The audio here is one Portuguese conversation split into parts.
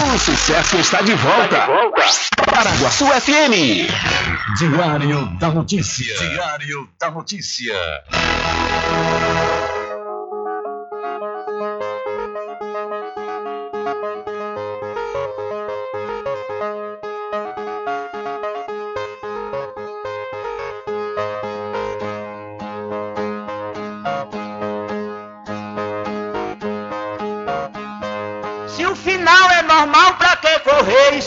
O sucesso está de volta. Paraguaçu FM. Diário da Notícia. Diário da Notícia.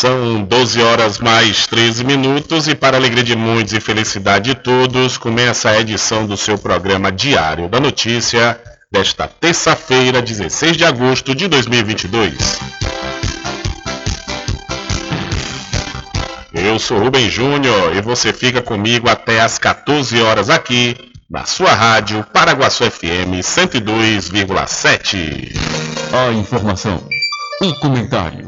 São 12 horas mais 13 minutos e para alegria de muitos e felicidade de todos, começa a edição do seu programa Diário da Notícia desta terça-feira, 16 de agosto de 2022. Eu sou Rubem Júnior e você fica comigo até às 14 horas aqui na sua rádio Paraguaçu FM 102,7. A informação, o comentário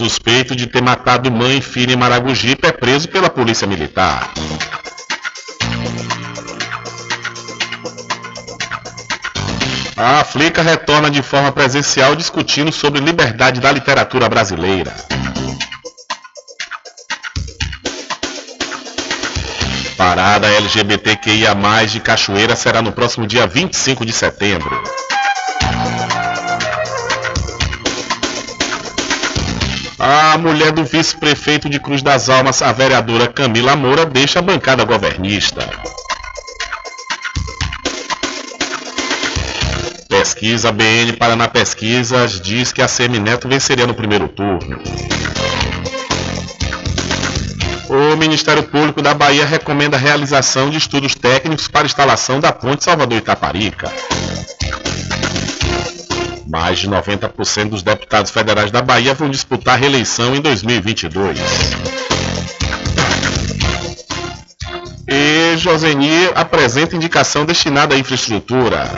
Suspeito de ter matado mãe e filha em Maragogipe é preso pela polícia militar. A Flica retorna de forma presencial discutindo sobre liberdade da literatura brasileira. Parada LGBTQIA+, de Cachoeira será no próximo dia 25 de setembro. A mulher do vice-prefeito de Cruz das Almas, a vereadora Camila Moura, deixa a bancada governista. Pesquisa BN Paraná Pesquisas diz que a Semineto venceria no primeiro turno. O Ministério Público da Bahia recomenda a realização de estudos técnicos para instalação da ponte Salvador-Itaparica. Mais de 90% dos deputados federais da Bahia vão disputar reeleição em 2022. E Joseni apresenta indicação destinada à infraestrutura.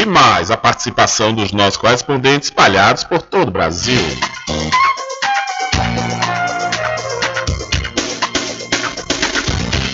E mais a participação dos nossos correspondentes espalhados por todo o Brasil.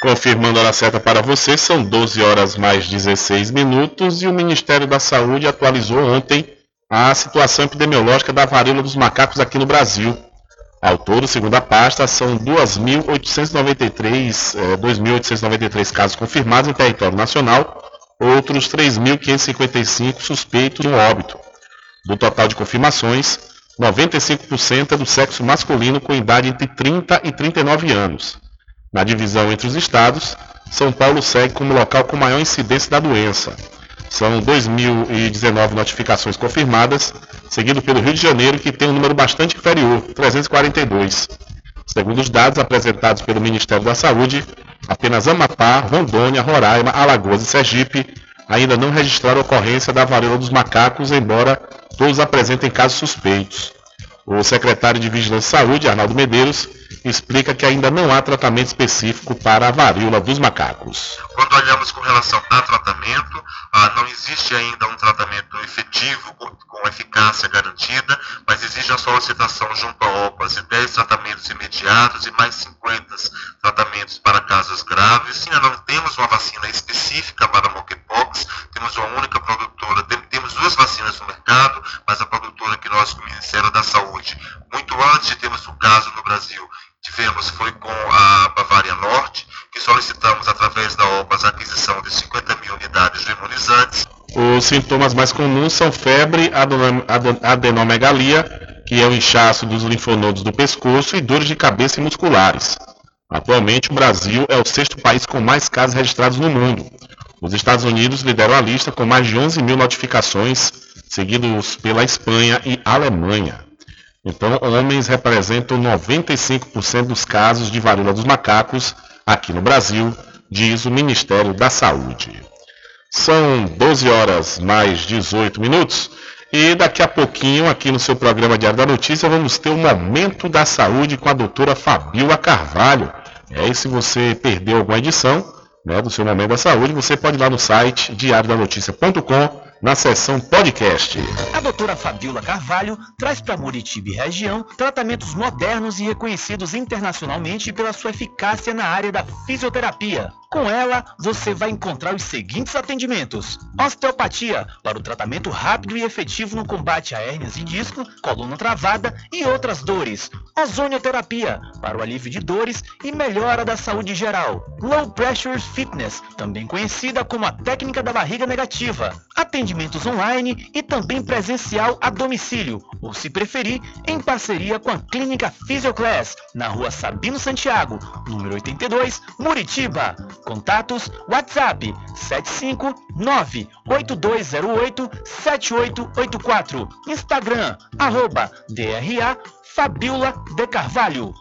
Confirmando a hora certa para você, são 12 horas mais 16 minutos e o Ministério da Saúde atualizou ontem a situação epidemiológica da varíola dos macacos aqui no Brasil. Ao todo, segundo a pasta, são 2.893 eh, 2.893 casos confirmados em território nacional, outros 3.555 suspeitos no óbito. Do total de confirmações, 95% é do sexo masculino com idade entre 30 e 39 anos. Na divisão entre os estados, São Paulo segue como local com maior incidência da doença. São 2.019 notificações confirmadas, seguido pelo Rio de Janeiro, que tem um número bastante inferior, 342. Segundo os dados apresentados pelo Ministério da Saúde, apenas Amapá, Rondônia, Roraima, Alagoas e Sergipe ainda não registraram ocorrência da varíola dos macacos, embora todos apresentem casos suspeitos. O secretário de Vigilância e Saúde, Arnaldo Medeiros, explica que ainda não há tratamento específico para a varíola dos macacos. Quando olhamos com relação a tratamento, ah, não existe ainda um tratamento efetivo com, eficácia garantida, mas existe a solicitação junto à OPAS de 10 tratamentos imediatos e mais 50 tratamentos para casos graves. Ainda não temos uma vacina específica para monkeypox, temos uma única produtora, temos duas vacinas no mercado, mas a produtora que nós, o Ministério da Saúde, muito antes de termos o caso no Brasil, tivemos foi com a Bavária Norte, que solicitamos através da OPAS a aquisição de 50 mil unidades de imunizantes. Os sintomas mais comuns são febre, adenomegalia, que é o inchaço dos linfonodos do pescoço, e dores de cabeça e musculares. Atualmente, o Brasil é o sexto país com mais casos registrados no mundo. Os Estados Unidos lideram a lista com mais de 11 mil notificações, seguidos pela Espanha e Alemanha. Então, homens representam 95% dos casos de varíola dos macacos aqui no Brasil, diz o Ministério da Saúde. São 12 horas mais 18 minutos. E daqui a pouquinho, aqui no seu programa Diário da Notícia, vamos ter o Momento da Saúde com a doutora Fabiola Carvalho. E aí, se você perdeu alguma edição né, do seu Momento da Saúde, você pode ir lá no site diariodanoticia.com na seção podcast. A doutora Fabiola Carvalho traz para Muritiba e região tratamentos modernos e reconhecidos internacionalmente pela sua eficácia na área da fisioterapia. Com ela, você vai encontrar os seguintes atendimentos: osteopatia, para o tratamento rápido e efetivo no combate a hérnias de disco, coluna travada e outras dores. Ozonioterapia, para o alívio de dores e melhora da saúde geral. Low Pressure Fitness, também conhecida como a técnica da barriga negativa. Atendimentos online e também presencial a domicílio, ou se preferir, em parceria com a Clínica Physioclass, na rua Sabino Santiago, número 82, Muritiba. Contatos WhatsApp 759-8208-7884. Instagram, arroba DRA Fabiola de Carvalho.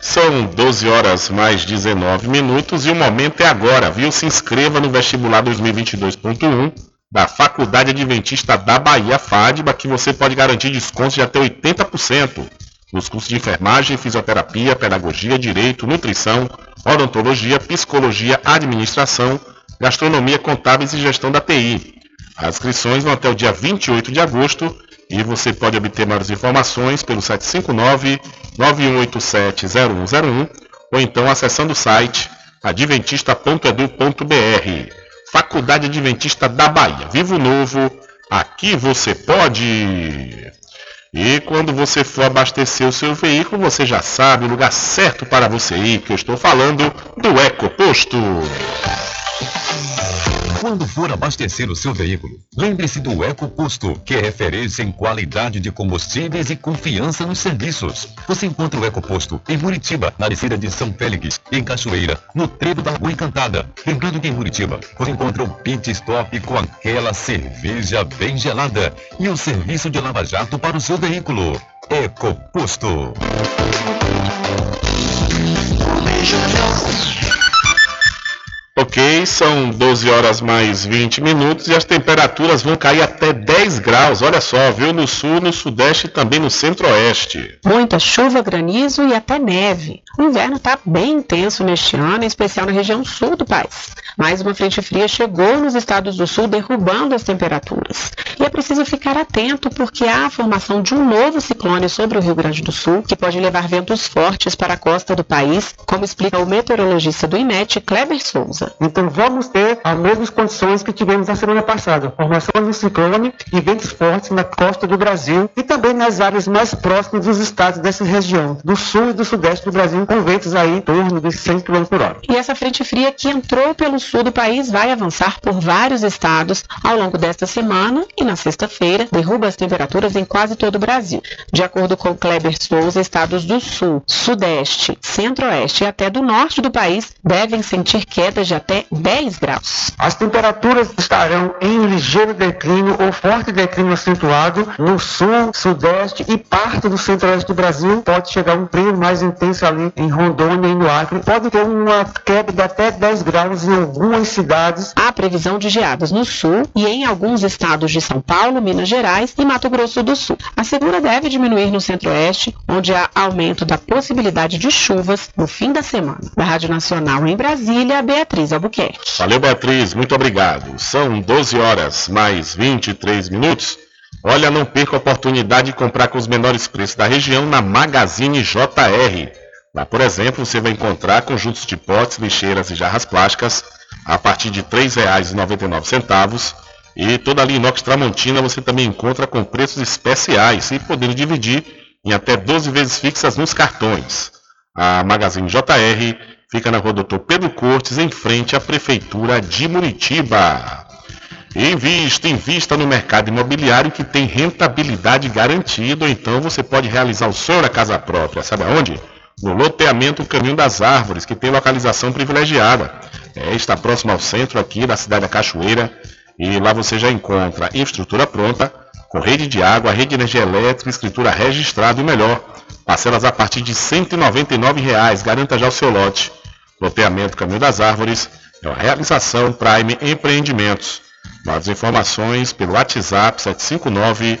São 12 horas mais 19 minutos e o momento é agora, viu? Se inscreva no vestibular 2022.1 da Faculdade Adventista da Bahia, FADBA, que você pode garantir descontos de até 80% nos cursos de enfermagem, fisioterapia, pedagogia, direito, nutrição, odontologia, psicologia, administração, gastronomia, contábeis e gestão da TI. As inscrições vão até o dia 28 de agosto e você pode obter mais informações pelo 759-9187-0101 ou então acessando o site adventista.edu.br. Faculdade Adventista da Bahia. Vivo Novo, aqui você pode. E quando você for abastecer o seu veículo, você já sabe o lugar certo para você ir, que eu estou falando do Ecoposto. Quando for abastecer o seu veículo, lembre-se do EcoPosto, que é referência em qualidade de combustíveis e confiança nos serviços. Você encontra o EcoPosto em Muritiba, na descida de São Félix, em Cachoeira, no trevo da Lagoa Encantada. Lembrando que em Muritiba, você encontra o pit stop com aquela cerveja bem gelada e o serviço de lava-jato para o seu veículo. EcoPosto. Ok, são 12 horas mais 20 minutos e as temperaturas vão cair até 10 graus. Olha só, viu? No sul, no sudeste e também no centro-oeste. Muita chuva, granizo e até neve. O inverno está bem intenso neste ano, em especial na região sul do país. Mais uma frente fria chegou nos estados do sul, derrubando as temperaturas. E é preciso ficar atento porque há a formação de um novo ciclone sobre o Rio Grande do Sul, que pode levar ventos fortes para a costa do país, como explica o meteorologista do IMET, Kleber Souza. Então vamos ter as mesmas condições que tivemos na semana passada, formação de um ciclone e ventos fortes na costa do Brasil e também nas áreas mais próximas dos estados dessa região, do sul e do sudeste do Brasil, com ventos aí em torno de 100 km por hora. E essa frente fria que entrou pelo sul do país vai avançar por vários estados ao longo desta semana e na sexta-feira derruba as temperaturas em quase todo o Brasil. De acordo com Kleber Souza, estados do sul, sudeste, centro-oeste e até do norte do país devem sentir quedas de até 10 graus. As temperaturas estarão em ligeiro declínio ou forte declínio acentuado no sul, sudeste e parte do centro-oeste do Brasil. Pode chegar um frio mais intenso ali em Rondônia e no Acre. Pode ter uma queda de até 10 graus em algumas cidades. Há previsão de geadas no sul e em alguns estados de São Paulo, Minas Gerais e Mato Grosso do Sul. A segura deve diminuir no centro-oeste, onde há aumento da possibilidade de chuvas no fim da semana. Da Rádio Nacional em Brasília, Beatriz Albuquerque. Valeu, Beatriz, muito obrigado. São 12 horas mais 23 minutos. Olha, não perca a oportunidade de comprar com os menores preços da região na Magazine JR. Lá, por exemplo, você vai encontrar conjuntos de potes, lixeiras e jarras plásticas a partir de R$ 3,99 e toda a linha inox Tramontina você também encontra com preços especiais e podendo dividir em até 12 vezes fixas nos cartões. A Magazine JR fica na rua Doutor Pedro Cortes, em frente à Prefeitura de Muritiba. Invista, invista no mercado imobiliário que tem rentabilidade garantida, então você pode realizar o sonho da casa própria. Sabe aonde? No loteamento Caminho das Árvores, que tem localização privilegiada. É, está próximo ao centro aqui da cidade da Cachoeira, e lá você já encontra infraestrutura pronta, com rede de água, rede de energia elétrica, escritura registrada e melhor, Parcelas a partir de 199 reais. Garanta já o seu lote. Loteamento Caminho das Árvores é uma realização Prime Empreendimentos. Mais informações pelo WhatsApp 759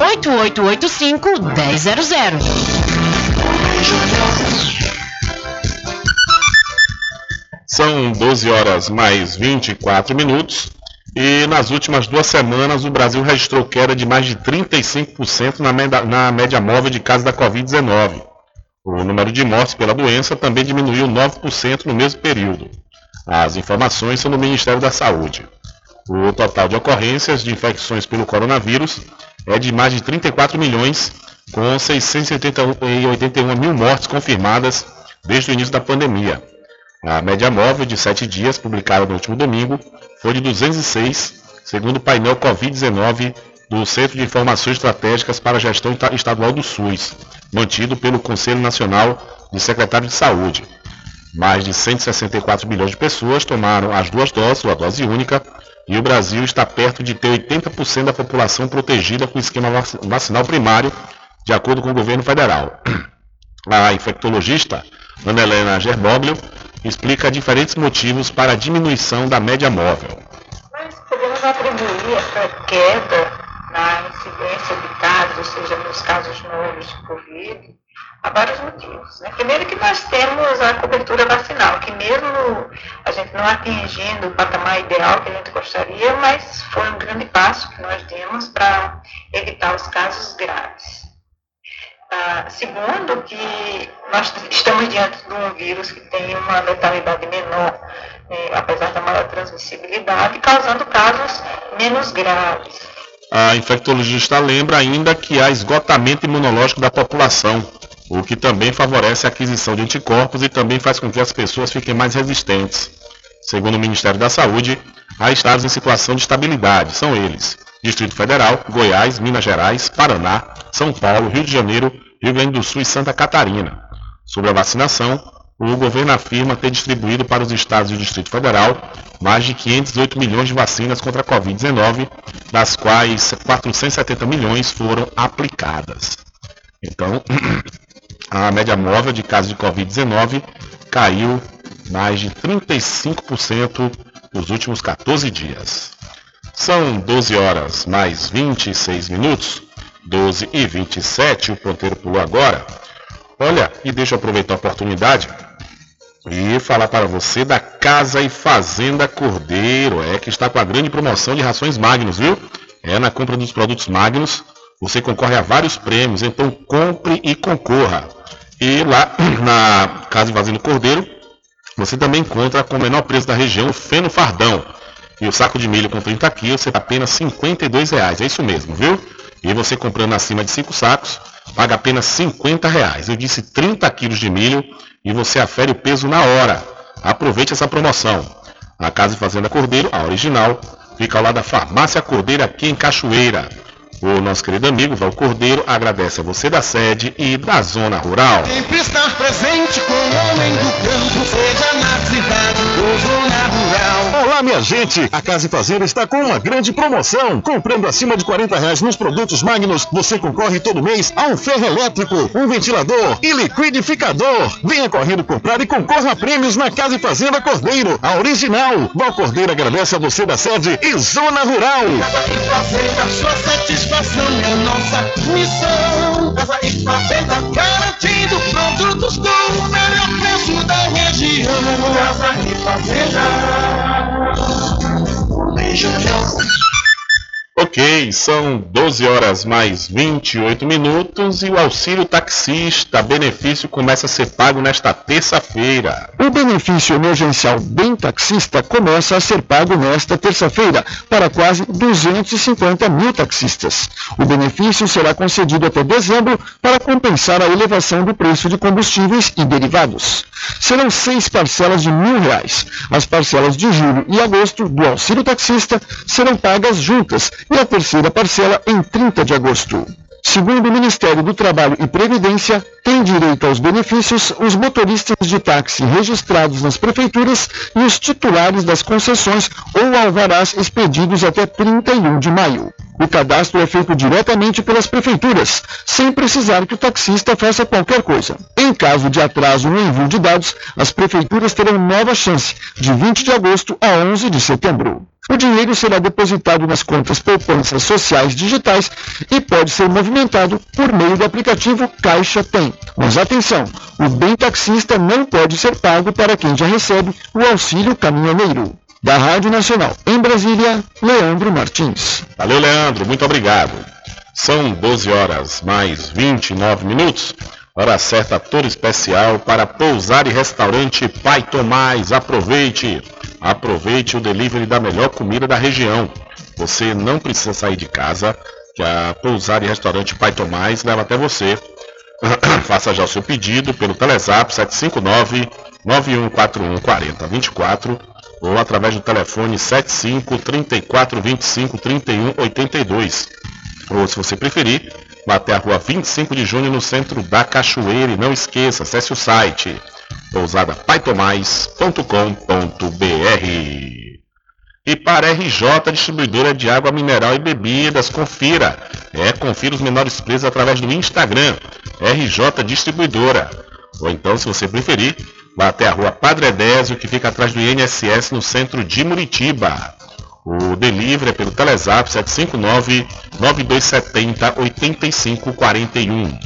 98885 1000. São 12 horas mais 24 minutos e nas últimas duas semanas o Brasil registrou queda de mais de 35% na média, na média móvel de casos da Covid-19. O número de mortes pela doença também diminuiu 9% no mesmo período. As informações são do Ministério da Saúde. O total de ocorrências de infecções pelo coronavírus é de mais de 34 milhões com 681 mil mortes confirmadas desde o início da pandemia. A média móvel de 7 dias, publicada no último domingo, foi de 206, segundo o painel Covid-19 do Centro de Informações Estratégicas para a Gestão Estadual do SUS, mantido pelo Conselho Nacional de Secretários de Saúde. Mais de 164 milhões de pessoas tomaram as duas doses, ou a dose única, e o Brasil está perto de ter 80% da população protegida com o esquema vacinal primário de acordo com o governo federal. A infectologista Ana Helena Gerboglio explica diferentes motivos para a diminuição da média móvel. Nós podemos atribuir essa queda na incidência de casos, ou seja, nos casos novos de Covid, a vários motivos. Né? Primeiro que nós temos a cobertura vacinal, que mesmo a gente não atingindo o patamar ideal que a gente gostaria, mas foi um grande passo que nós demos para evitar os casos graves. Ah, segundo, que nós estamos diante de um vírus que tem uma letalidade menor, eh, apesar da maior transmissibilidade, causando casos menos graves. A infectologista lembra ainda que há esgotamento imunológico da população, o que também favorece a aquisição de anticorpos e também faz com que as pessoas fiquem mais resistentes. Segundo o Ministério da Saúde, há estados em situação de estabilidade, são eles: Distrito Federal, Goiás, Minas Gerais, Paraná, São Paulo, Rio de Janeiro, Rio Grande do Sul e Santa Catarina. Sobre a vacinação, o governo afirma ter distribuído para os estados e o Distrito Federal mais de 508 milhões de vacinas contra a Covid-19, das quais 470 milhões foram aplicadas. Então, a média móvel de casos de Covid-19 caiu mais de 35% nos últimos 14 dias. São 12 horas mais 26 minutos, 12 e 27, o ponteiro pulou agora. Olha, e deixa eu aproveitar a oportunidade e falar para você da Casa e Fazenda Cordeiro, é que está com a grande promoção de rações Magnus, viu? É na compra dos produtos Magnus, você concorre a vários prêmios, então compre e concorra. E lá na Casa Fazenda Cordeiro, você também encontra com o menor preço da região o feno fardão. E o saco de milho com 30 quilos, você apenas 52 reais. É isso mesmo, viu? E você comprando acima de 5 sacos, paga apenas 50 reais. Eu disse 30 quilos de milho e você afere o peso na hora. Aproveite essa promoção. A Casa e Fazenda Cordeiro, a original, fica ao lado da Farmácia Cordeiro aqui em Cachoeira. O nosso querido amigo Val Cordeiro agradece a você da sede e da zona rural. Sempre estar presente com o homem do campo, seja na cidade ou zona rural. Minha gente! A Casa e Fazenda está com uma grande promoção. Comprando acima de 40 reais nos produtos Magnus, você concorre todo mês a um ferro elétrico, um ventilador e liquidificador. Venha correndo comprar e concorra a prêmios na Casa e Fazenda Cordeiro, a original. Val Cordeiro agradece a você da sede e zona rural. Casa e Fazenda, sua satisfação é nossa missão. Casa e Fazenda garantindo produtos com o melhor preço da região. Casa e Fazenda. Ok, Ok, são 12 horas mais 28 minutos e o auxílio taxista benefício começa a ser pago nesta terça-feira. O benefício emergencial Bem Taxista começa a ser pago nesta terça-feira para quase 250 mil taxistas. O benefício será concedido até dezembro para compensar a elevação do preço de combustíveis e derivados. Serão seis parcelas de mil reais. As parcelas de julho e agosto do auxílio taxista serão pagas juntas e a terceira parcela em 30 de agosto. Segundo o Ministério do Trabalho e Previdência, têm direito aos benefícios os motoristas de táxi registrados nas prefeituras e os titulares das concessões ou alvarás expedidos até 31 de maio. O cadastro é feito diretamente pelas prefeituras, sem precisar que o taxista faça qualquer coisa. Em caso de atraso no envio de dados, as prefeituras terão nova chance, de 20 de agosto a 11 de setembro. O dinheiro será depositado nas contas poupanças sociais digitais e pode ser movimentado por meio do aplicativo Caixa Tem. Mas atenção, o bem taxista não pode ser pago para quem já recebe o auxílio caminhoneiro. Da Rádio Nacional, em Brasília, Leandro Martins. Valeu, Leandro, muito obrigado. São 12 horas mais 29 minutos. Hora certa toda especial para pousar e restaurante Pai Tomás. Aproveite! Aproveite o delivery da melhor comida da região. Você não precisa sair de casa, que a pousar e restaurante Pai Tomás leva até você. Faça já o seu pedido pelo Telezap 759 9141 4024 ou através do telefone 75 34 25 31 82. Ou se você preferir, vá até a rua 25 de junho no centro da Cachoeira e não esqueça, acesse o site pousadapaitomais.com.br e para RJ Distribuidora de Água Mineral e Bebidas, confira. É, confira os menores preços através do Instagram, RJ Distribuidora. Ou então, se você preferir, vá até a rua Padre Edésio, que fica atrás do INSS no centro de Muritiba. O delivery é pelo Telezap 759-9270-8541.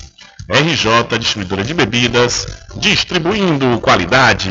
RJ Distribuidora de Bebidas, distribuindo qualidade.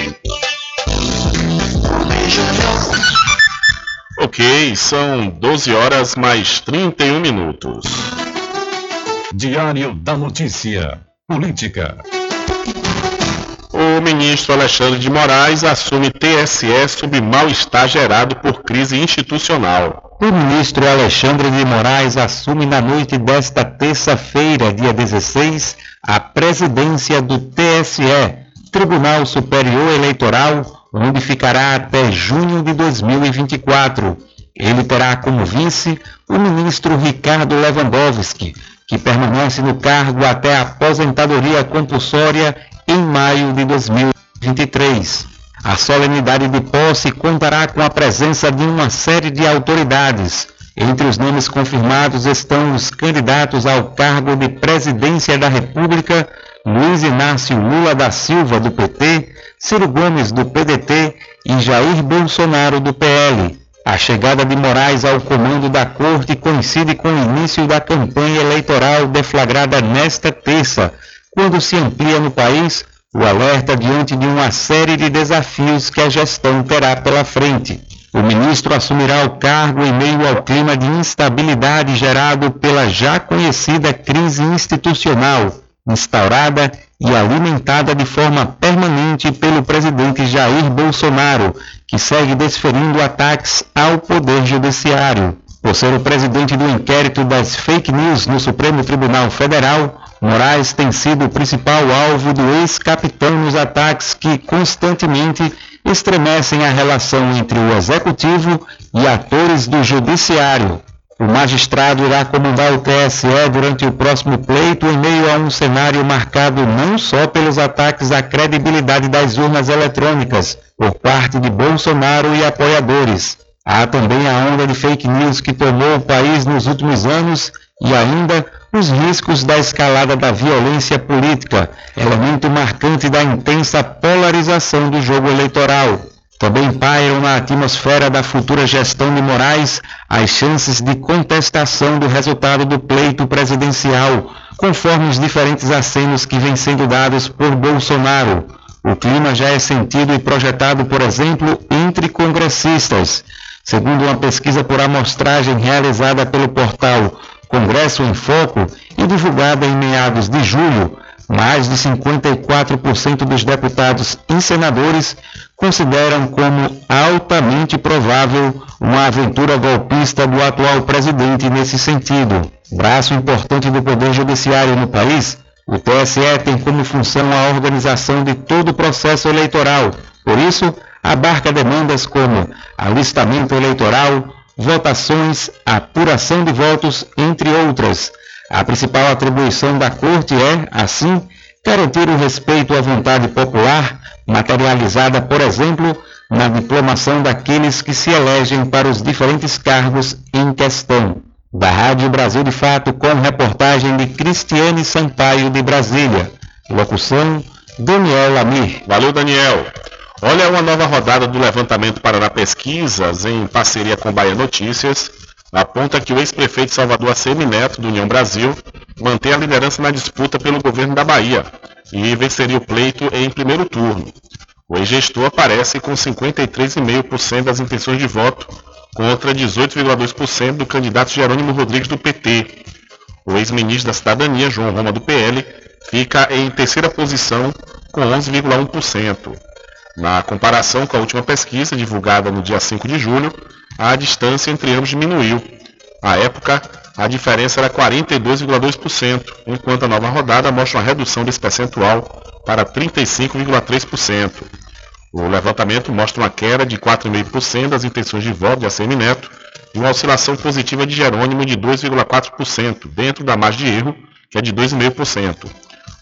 Ok, são 12 horas mais 31 minutos. Diário da Notícia. Política. O ministro Alexandre de Moraes assume TSE sob mal-estar gerado por crise institucional. O ministro Alexandre de Moraes assume na noite desta terça-feira, dia 16, a presidência do TSE, Tribunal Superior Eleitoral, onde ficará até junho de 2024. Ele terá como vice o ministro Ricardo Lewandowski, que permanece no cargo até a aposentadoria compulsória em maio de 2023. A solenidade de posse contará com a presença de uma série de autoridades. Entre os nomes confirmados estão os candidatos ao cargo de presidência da República, Luiz Inácio Lula da Silva, do PT, Ciro Gomes, do PDT e Jair Bolsonaro, do PL. A chegada de Moraes ao comando da corte coincide com o início da campanha eleitoral deflagrada nesta terça, quando se amplia no país o alerta diante de uma série de desafios que a gestão terá pela frente. O ministro assumirá o cargo em meio ao clima de instabilidade gerado pela já conhecida crise institucional, instaurada e alimentada de forma permanente pelo presidente Jair Bolsonaro, que segue desferindo ataques ao Poder Judiciário. Por ser o presidente do inquérito das fake news no Supremo Tribunal Federal, Moraes tem sido o principal alvo do ex-capitão nos ataques que constantemente estremecem a relação entre o executivo e atores do judiciário. O magistrado irá comandar o TSE durante o próximo pleito em meio a um cenário marcado não só pelos ataques à credibilidade das urnas eletrônicas por parte de Bolsonaro e apoiadores. Há também a onda de fake news que tomou o país nos últimos anos e ainda os riscos da escalada da violência política, elemento marcante da intensa polarização do jogo eleitoral. Também pairam na atmosfera da futura gestão de Moraes as chances de contestação do resultado do pleito presidencial, conforme os diferentes acenos que vêm sendo dados por Bolsonaro. O clima já é sentido e projetado, por exemplo, entre congressistas. Segundo uma pesquisa por amostragem realizada pelo portal Congresso em Foco e divulgada em meados de julho, mais de 54% dos deputados e senadores consideram como altamente provável uma aventura golpista do atual presidente nesse sentido. Braço importante do Poder Judiciário no país, o TSE tem como função a organização de todo o processo eleitoral. Por isso, abarca demandas como alistamento eleitoral, votações, apuração de votos, entre outras. A principal atribuição da Corte é, assim, garantir o respeito à vontade popular, materializada, por exemplo, na diplomação daqueles que se elegem para os diferentes cargos em questão. Da Rádio Brasil de Fato, com reportagem de Cristiane Sampaio de Brasília. Locução, Daniel Lamir. Valeu, Daniel. Olha uma nova rodada do levantamento Paraná Pesquisas, em parceria com Bahia Notícias, aponta que o ex-prefeito Salvador ACM Neto, do União Brasil, mantém a liderança na disputa pelo governo da Bahia e venceria o pleito em primeiro turno. O ex-gestor aparece com 53,5% das intenções de voto, contra 18,2% do candidato Jerônimo Rodrigues do PT. O ex-ministro da Cidadania, João Roma do PL, fica em terceira posição com 11,1%. Na comparação com a última pesquisa, divulgada no dia 5 de julho, a distância entre ambos diminuiu. À época, a diferença era 42,2%, enquanto a nova rodada mostra uma redução desse percentual para 35,3%. O levantamento mostra uma queda de 4,5% das intenções de voto de ACM Neto e uma oscilação positiva de Jerônimo de 2,4%, dentro da margem de erro, que é de 2,5%.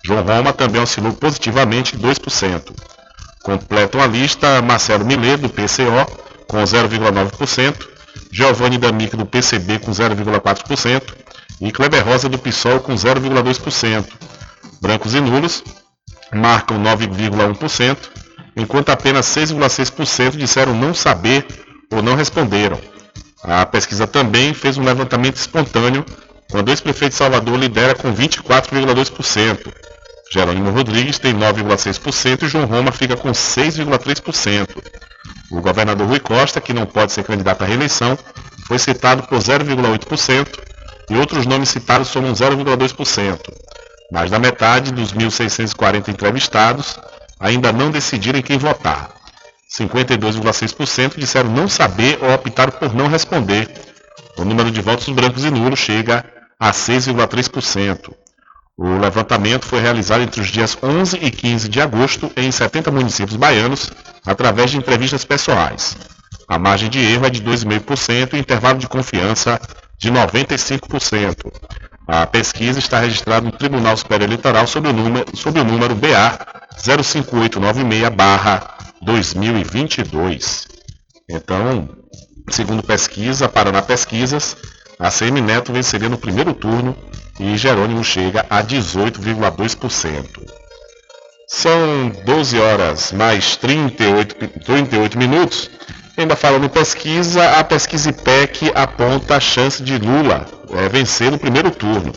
João Roma também oscilou positivamente 2%. Completam a lista Marcelo Millet, do PCO, com 0,9%, Giovanni D'Amico, do PCB, com 0,4%, e Kleber Rosa, do PSOL, com 0,2%. Brancos e nulos marcam 9,1%, enquanto apenas 6,6% disseram não saber ou não responderam. A pesquisa também fez um levantamento espontâneo, quando o ex-prefeito de Salvador lidera com 24,2%. Jerônimo Rodrigues tem 9,6% e João Roma fica com 6,3%. O governador Rui Costa, que não pode ser candidato à reeleição, foi citado por 0,8% e outros nomes citados somam 0,2%. Mais da metade dos 1.640 entrevistados ainda não decidiram em quem votar. 52,6% disseram não saber ou optaram por não responder. O número de votos brancos e nulos chega a 6,3%. O levantamento foi realizado entre os dias 11 e 15 de agosto em 70 municípios baianos, através de entrevistas pessoais. A margem de erro é de 2,5% e o intervalo de confiança de 95%. A pesquisa está registrada no Tribunal Superior Eleitoral sob o número, sob o número BA 05896-2022. Então, segundo pesquisa, Paraná Pesquisas, a CM Neto venceria no primeiro turno e Jerônimo chega a 18,2%. São 12 horas mais 38, 38 minutos. Ainda falando em pesquisa, a pesquisa IPEC aponta a chance de Lula é, vencer no primeiro turno.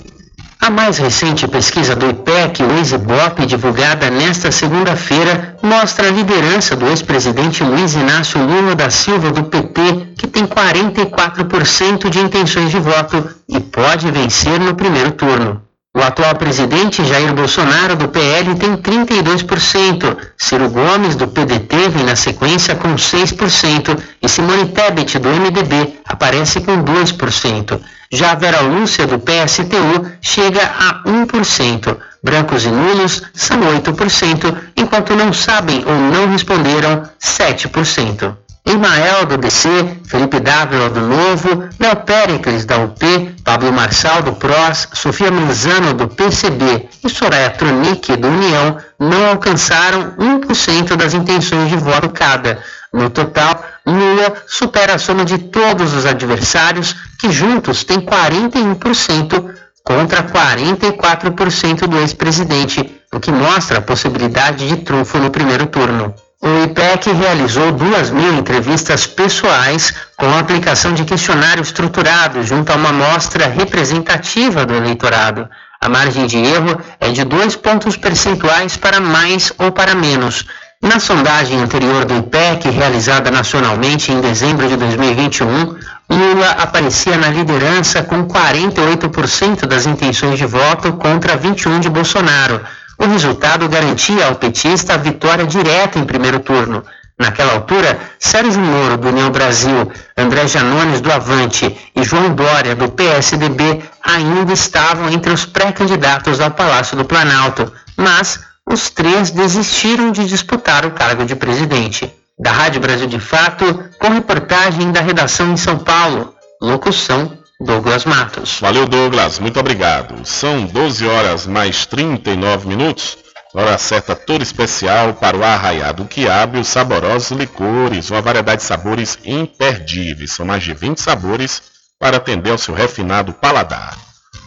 A mais recente pesquisa do IPEC, o Ibope, divulgada nesta segunda-feira, mostra a liderança do ex-presidente Luiz Inácio Lula da Silva do PT, que tem 44% de intenções de voto e pode vencer no primeiro turno. O atual presidente Jair Bolsonaro do PL tem 32%, Ciro Gomes do PDT vem na sequência com 6% e Simone Tebet do MDB aparece com 2%. Já Vera Lúcia do PSTU chega a 1%. Brancos e nulos são 8%, enquanto não sabem ou não responderam 7%. Emael do DC, Felipe Dávila do Novo, Léo Péricles da UP, Pablo Marçal do PROS, Sofia Manzano do PCB e Soraya Tronic do União não alcançaram 1% das intenções de voto cada. No total, Lula supera a soma de todos os adversários, que juntos têm 41% contra 44% do ex-presidente, o que mostra a possibilidade de trunfo no primeiro turno. O IPEC realizou duas mil entrevistas pessoais com a aplicação de questionário estruturado junto a uma amostra representativa do eleitorado. A margem de erro é de dois pontos percentuais para mais ou para menos. Na sondagem anterior do IPEC, realizada nacionalmente em dezembro de 2021, Lula aparecia na liderança com 48% das intenções de voto contra 21% de Bolsonaro. O resultado garantia ao petista a vitória direta em primeiro turno. Naquela altura, Sérgio Moro, do União Brasil, André Janones, do Avante e João Dória, do PSDB, ainda estavam entre os pré-candidatos ao Palácio do Planalto, mas os três desistiram de disputar o cargo de presidente. Da Rádio Brasil de Fato, com reportagem da redação em São Paulo. Locução Douglas Matos. Valeu, Douglas. Muito obrigado. São 12 horas mais 39 minutos. Hora certa toda especial para o Arraiado Quiabo e os saborosos licores, uma variedade de sabores imperdíveis. São mais de 20 sabores para atender ao seu refinado paladar.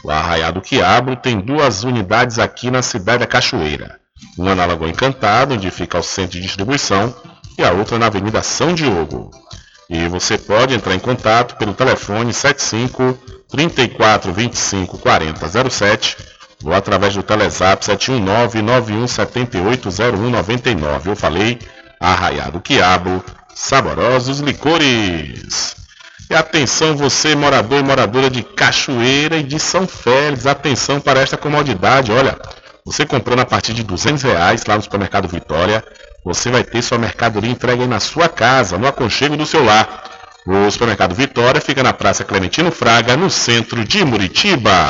O Arraiado Quiabo tem duas unidades aqui na cidade da Cachoeira. Uma na Lagoa Encantada, onde fica o centro de distribuição, e a outra na Avenida São Diogo. E você pode entrar em contato pelo telefone 75 34 25 40 07 ou através do Telezap 719 91 78 0199. Eu falei Arraiado Quiabo, saborosos licores. E atenção você morador e moradora de Cachoeira e de São Félix, atenção para esta comodidade, olha, você comprando a partir de 200 reais lá no supermercado Vitória, você vai ter sua mercadoria entregue na sua casa, no aconchego do seu lar. O supermercado Vitória fica na Praça Clementino Fraga, no centro de Muritiba.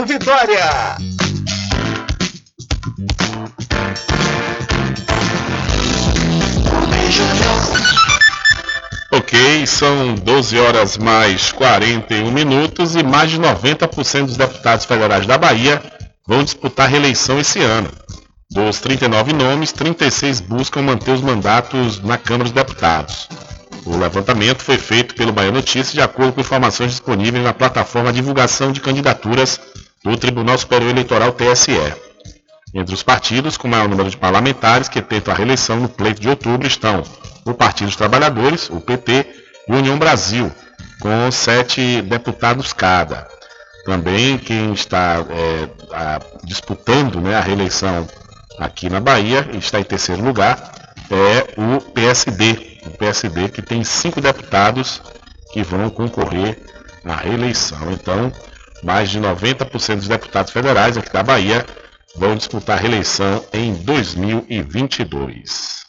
Vitória. Ok, são 12 horas mais 41 minutos e mais de 90% dos deputados federais da Bahia vão disputar reeleição esse ano. Dos 39 nomes, 36 buscam manter os mandatos na Câmara dos Deputados. O levantamento foi feito pelo Bahia Notícias de acordo com informações disponíveis na plataforma Divulgação de Candidaturas do Tribunal Superior Eleitoral TSE. Entre os partidos com maior número de parlamentares que tentam a reeleição no pleito de outubro estão o Partido dos Trabalhadores, o PT, e União Brasil, com sete deputados cada. Também quem está é, a, disputando né, a reeleição aqui na Bahia, está em terceiro lugar, é o PSD. O PSD que tem cinco deputados que vão concorrer à reeleição. Então, mais de 90% dos deputados federais aqui da Bahia vão disputar a reeleição em 2022.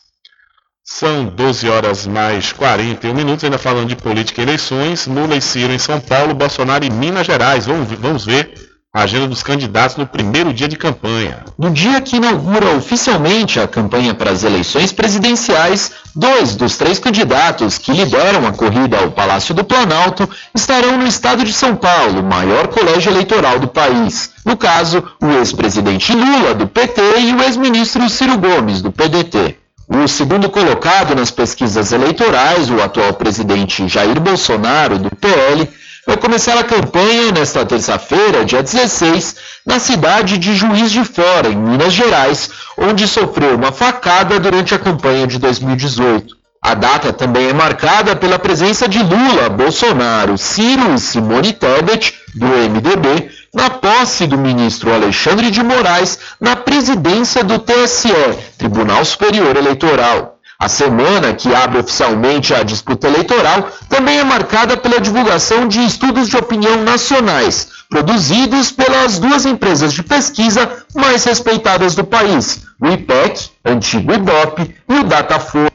São 12 horas mais 41 minutos, ainda falando de política e eleições. Lula e Ciro em São Paulo, Bolsonaro em Minas Gerais. Vamos, vamos ver a agenda dos candidatos no primeiro dia de campanha. No dia que inaugura oficialmente a campanha para as eleições presidenciais, dois dos três candidatos que lideram a corrida ao Palácio do Planalto estarão no estado de São Paulo, maior colégio eleitoral do país. No caso, o ex-presidente Lula, do PT, e o ex-ministro Ciro Gomes, do PDT. O segundo colocado nas pesquisas eleitorais, o atual presidente Jair Bolsonaro, do PL, vai começar a campanha nesta terça-feira, dia 16, na cidade de Juiz de Fora, em Minas Gerais, onde sofreu uma facada durante a campanha de 2018. A data também é marcada pela presença de Lula, Bolsonaro, Ciro e Simone Tebet, do MDB, na posse do ministro Alexandre de Moraes na presidência do TSE, Tribunal Superior Eleitoral. A semana que abre oficialmente a disputa eleitoral também é marcada pela divulgação de estudos de opinião nacionais, produzidos pelas duas empresas de pesquisa mais respeitadas do país, o IPEC, antigo IBOP, e o Datafolha.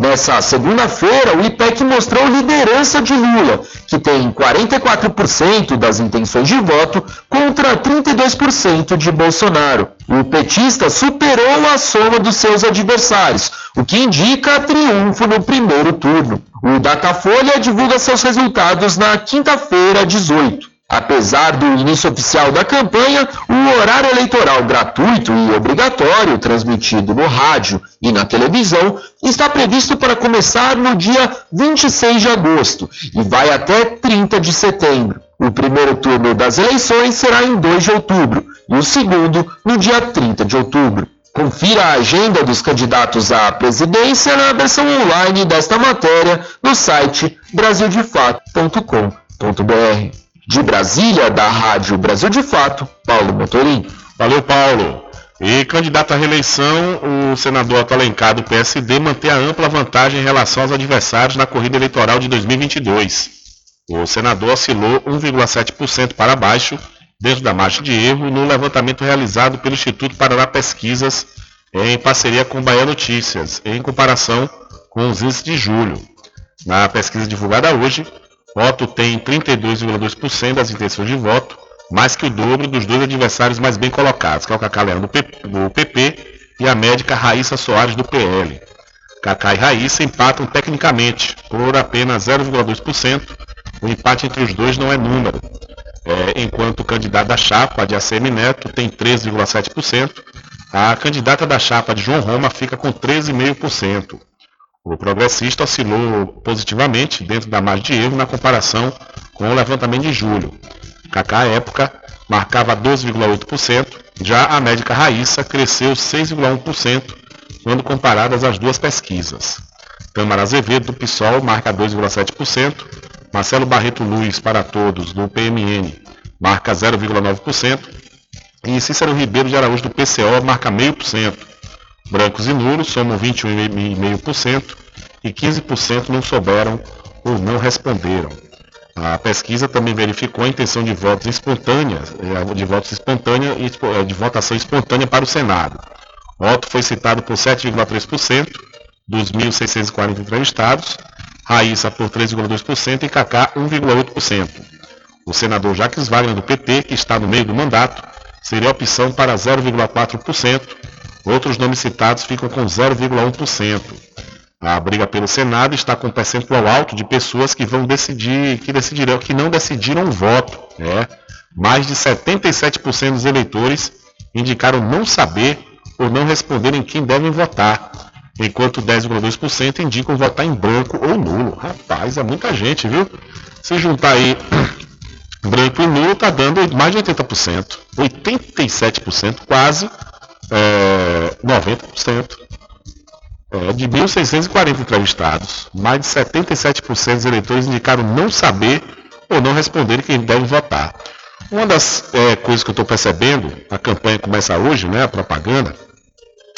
Nessa segunda-feira, o IPEC mostrou liderança de Lula, que tem 44% das intenções de voto contra 32% de Bolsonaro. O petista superou a soma dos seus adversários, o que indica triunfo no primeiro turno. O Datafolha divulga seus resultados na quinta-feira, 18. Apesar do início oficial da campanha, o horário eleitoral gratuito e obrigatório, transmitido no rádio e na televisão, está previsto para começar no dia 26 de agosto e vai até 30 de setembro. O primeiro turno das eleições será em 2 de outubro e o segundo no dia 30 de outubro. Confira a agenda dos candidatos à presidência na versão online desta matéria no site brasildefato.com.br. De Brasília, da Rádio Brasil de Fato, Paulo Motorim. Valeu, Paulo. E candidato à reeleição, o senador Otto Alencar do PSD mantém a ampla vantagem em relação aos adversários na corrida eleitoral de 2022. O senador oscilou 1,7% para baixo, dentro da margem de erro, no levantamento realizado pelo Instituto Paraná Pesquisas em parceria com Bahia Notícias, em comparação com os índices de julho. Na pesquisa divulgada hoje, Otto tem 32,2% das intenções de voto, mais que o dobro dos dois adversários mais bem colocados, que é o Cacá Leão do PP e a médica Raíssa Soares do PL. Cacá e Raíssa empatam tecnicamente por apenas 0,2%. O empate entre os dois não é número. É, enquanto o candidato da chapa de ACM Neto tem 13,7%, a candidata da chapa de João Roma fica com 13,5%. O progressista oscilou positivamente dentro da margem de erro na comparação com o levantamento de julho. Cacá, à época, marcava 12,8%, já a médica Raíssa cresceu 6,1% quando comparadas as duas pesquisas. Câmara Azevedo, do PSOL, marca 2,7%, Marcelo Barreto Luiz, para todos, do PMN, marca 0,9%, e Cícero Ribeiro de Araújo, do PCO, marca 0,5%. Brancos e nulos somam 21,5% e 15% não souberam ou não responderam. A pesquisa também verificou a intenção de votos espontâneas, eh, de votos espontânea eh, de votação espontânea para o Senado. Otto foi citado por 7,3% dos 1.640 entrevistados, Raíssa por 3,2% e Cacá 1,8%. O senador Jacques Wagner do PT, que está no meio do mandato, seria opção para 0,4%, Outros nomes citados ficam com 0,1%. A briga pelo Senado está com um percentual alto de pessoas que vão decidir, que decidirão, que não decidiram o voto. Né? Mais de 77% dos eleitores indicaram não saber ou não responder em quem devem votar, enquanto 10,2% indicam votar em branco ou nulo. Rapaz, é muita gente, viu? Se juntar aí branco e nulo, está dando mais de 80%, 87% quase é, 90%. É, de 1.640 entrevistados, mais de 77% dos eleitores indicaram não saber ou não responder quem deve votar. Uma das é, coisas que eu estou percebendo, a campanha começa hoje, né, a propaganda,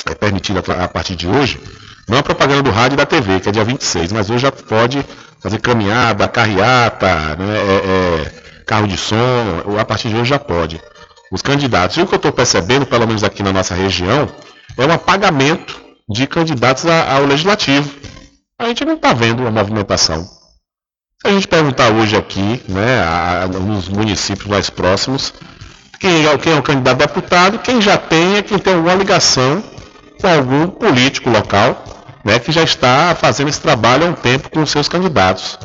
é permitida a partir de hoje, não a propaganda do rádio e da TV, que é dia 26, mas hoje já pode fazer caminhada, carreata, né, é, é, carro de som, a partir de hoje já pode os candidatos. E o que eu estou percebendo, pelo menos aqui na nossa região, é um apagamento de candidatos ao legislativo. A gente não está vendo a movimentação. Se a gente perguntar hoje aqui, né, a, nos municípios mais próximos, quem é, quem é o candidato a deputado, quem já tem é quem tem alguma ligação com algum político local, né, que já está fazendo esse trabalho há um tempo com os seus candidatos,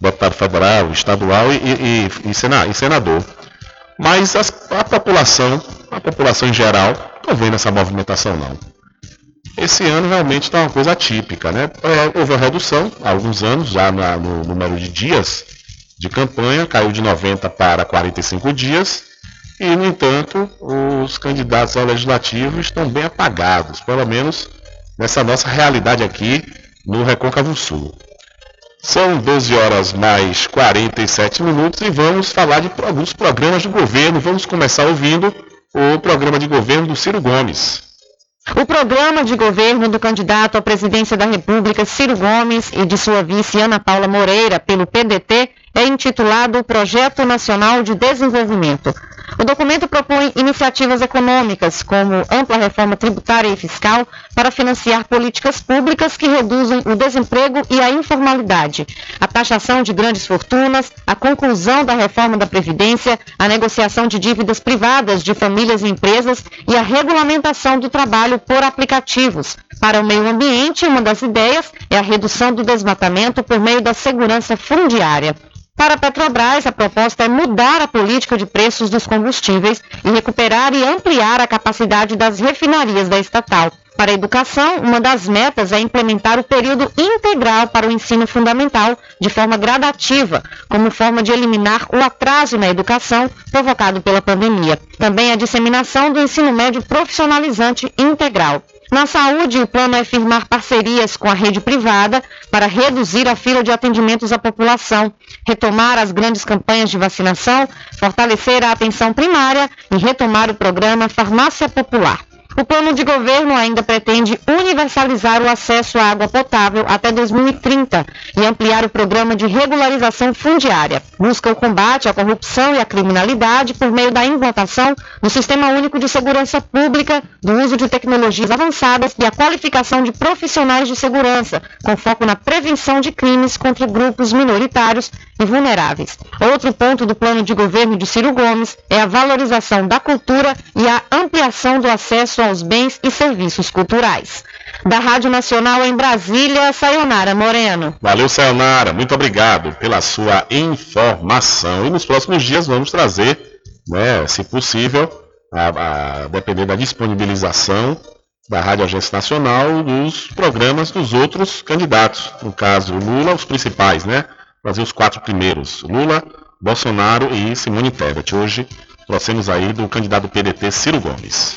deputado federal, estadual e, e, e, e senador. Mas as, a população, a população em geral, não vendo essa movimentação não. Esse ano realmente está uma coisa atípica, né? É, houve uma redução há alguns anos, já na, no número de dias de campanha, caiu de 90 para 45 dias, e, no entanto, os candidatos ao legislativo estão bem apagados, pelo menos nessa nossa realidade aqui no Recôncavo Sul. São 12 horas mais 47 minutos e vamos falar de alguns programas de governo. Vamos começar ouvindo o programa de governo do Ciro Gomes. O programa de governo do candidato à presidência da República, Ciro Gomes, e de sua vice Ana Paula Moreira, pelo PDT, é intitulado Projeto Nacional de Desenvolvimento. O documento propõe iniciativas econômicas, como ampla reforma tributária e fiscal, para financiar políticas públicas que reduzem o desemprego e a informalidade, a taxação de grandes fortunas, a conclusão da reforma da Previdência, a negociação de dívidas privadas de famílias e empresas e a regulamentação do trabalho por aplicativos. Para o meio ambiente, uma das ideias é a redução do desmatamento por meio da segurança fundiária. Para a Petrobras, a proposta é mudar a política de preços dos combustíveis e recuperar e ampliar a capacidade das refinarias da estatal. Para a educação, uma das metas é implementar o período integral para o ensino fundamental de forma gradativa, como forma de eliminar o atraso na educação provocado pela pandemia. Também a disseminação do ensino médio profissionalizante integral. Na saúde, o plano é firmar parcerias com a rede privada para reduzir a fila de atendimentos à população, retomar as grandes campanhas de vacinação, fortalecer a atenção primária e retomar o programa Farmácia Popular. O plano de governo ainda pretende universalizar o acesso à água potável até 2030 e ampliar o programa de regularização fundiária. Busca o combate à corrupção e à criminalidade por meio da implantação do Sistema Único de Segurança Pública, do uso de tecnologias avançadas e a qualificação de profissionais de segurança, com foco na prevenção de crimes contra grupos minoritários e vulneráveis. Outro ponto do plano de governo de Ciro Gomes é a valorização da cultura e a ampliação do acesso aos bens e serviços culturais. Da Rádio Nacional em Brasília, Sayonara Moreno. Valeu, Sayonara. Muito obrigado pela sua informação. E nos próximos dias vamos trazer, né, se possível, a, a depender da disponibilização da Rádio Agência Nacional, dos programas dos outros candidatos. No caso, Lula, os principais, né? Trazer os quatro primeiros. Lula, Bolsonaro e Simone Tebet. Hoje, trouxemos aí do candidato PDT, Ciro Gomes.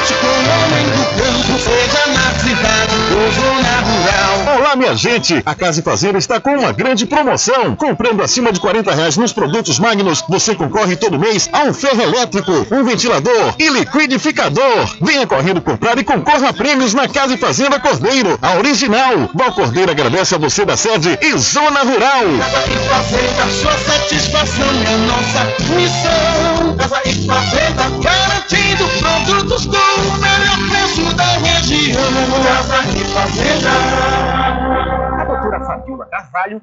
com o homem do campo, seja na cidade. Olá, minha gente! A Casa e Fazenda está com uma grande promoção. Comprando acima de 40 reais nos produtos Magnus, você concorre todo mês a um ferro elétrico, um ventilador e liquidificador. Venha correndo comprar e concorra a prêmios na Casa e Fazenda Cordeiro, a original. Val Cordeiro agradece a você da sede e Zona Rural. Casa e Fazenda, sua satisfação é nossa missão. Casa e Fazenda, garantindo produtos com o melhor preço da região. Casa e Fazenda. A doutora Fabiola Carvalho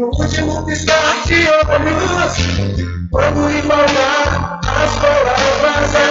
No último piscar de olhos. Vamos embalar as palavras a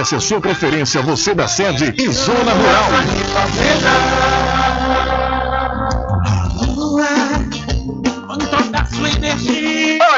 a sua preferência, você da sede e zona rural.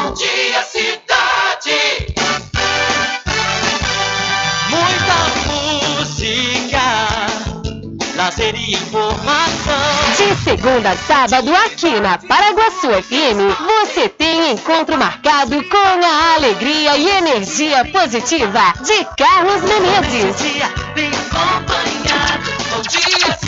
Bom dia, cidade. Muita música, lazer e informação. De segunda a sábado, aqui na Paraguaçu FM, você tem encontro marcado com a alegria e energia positiva de Carlos Menezes. Bem acompanhado. Bom dia, cidade.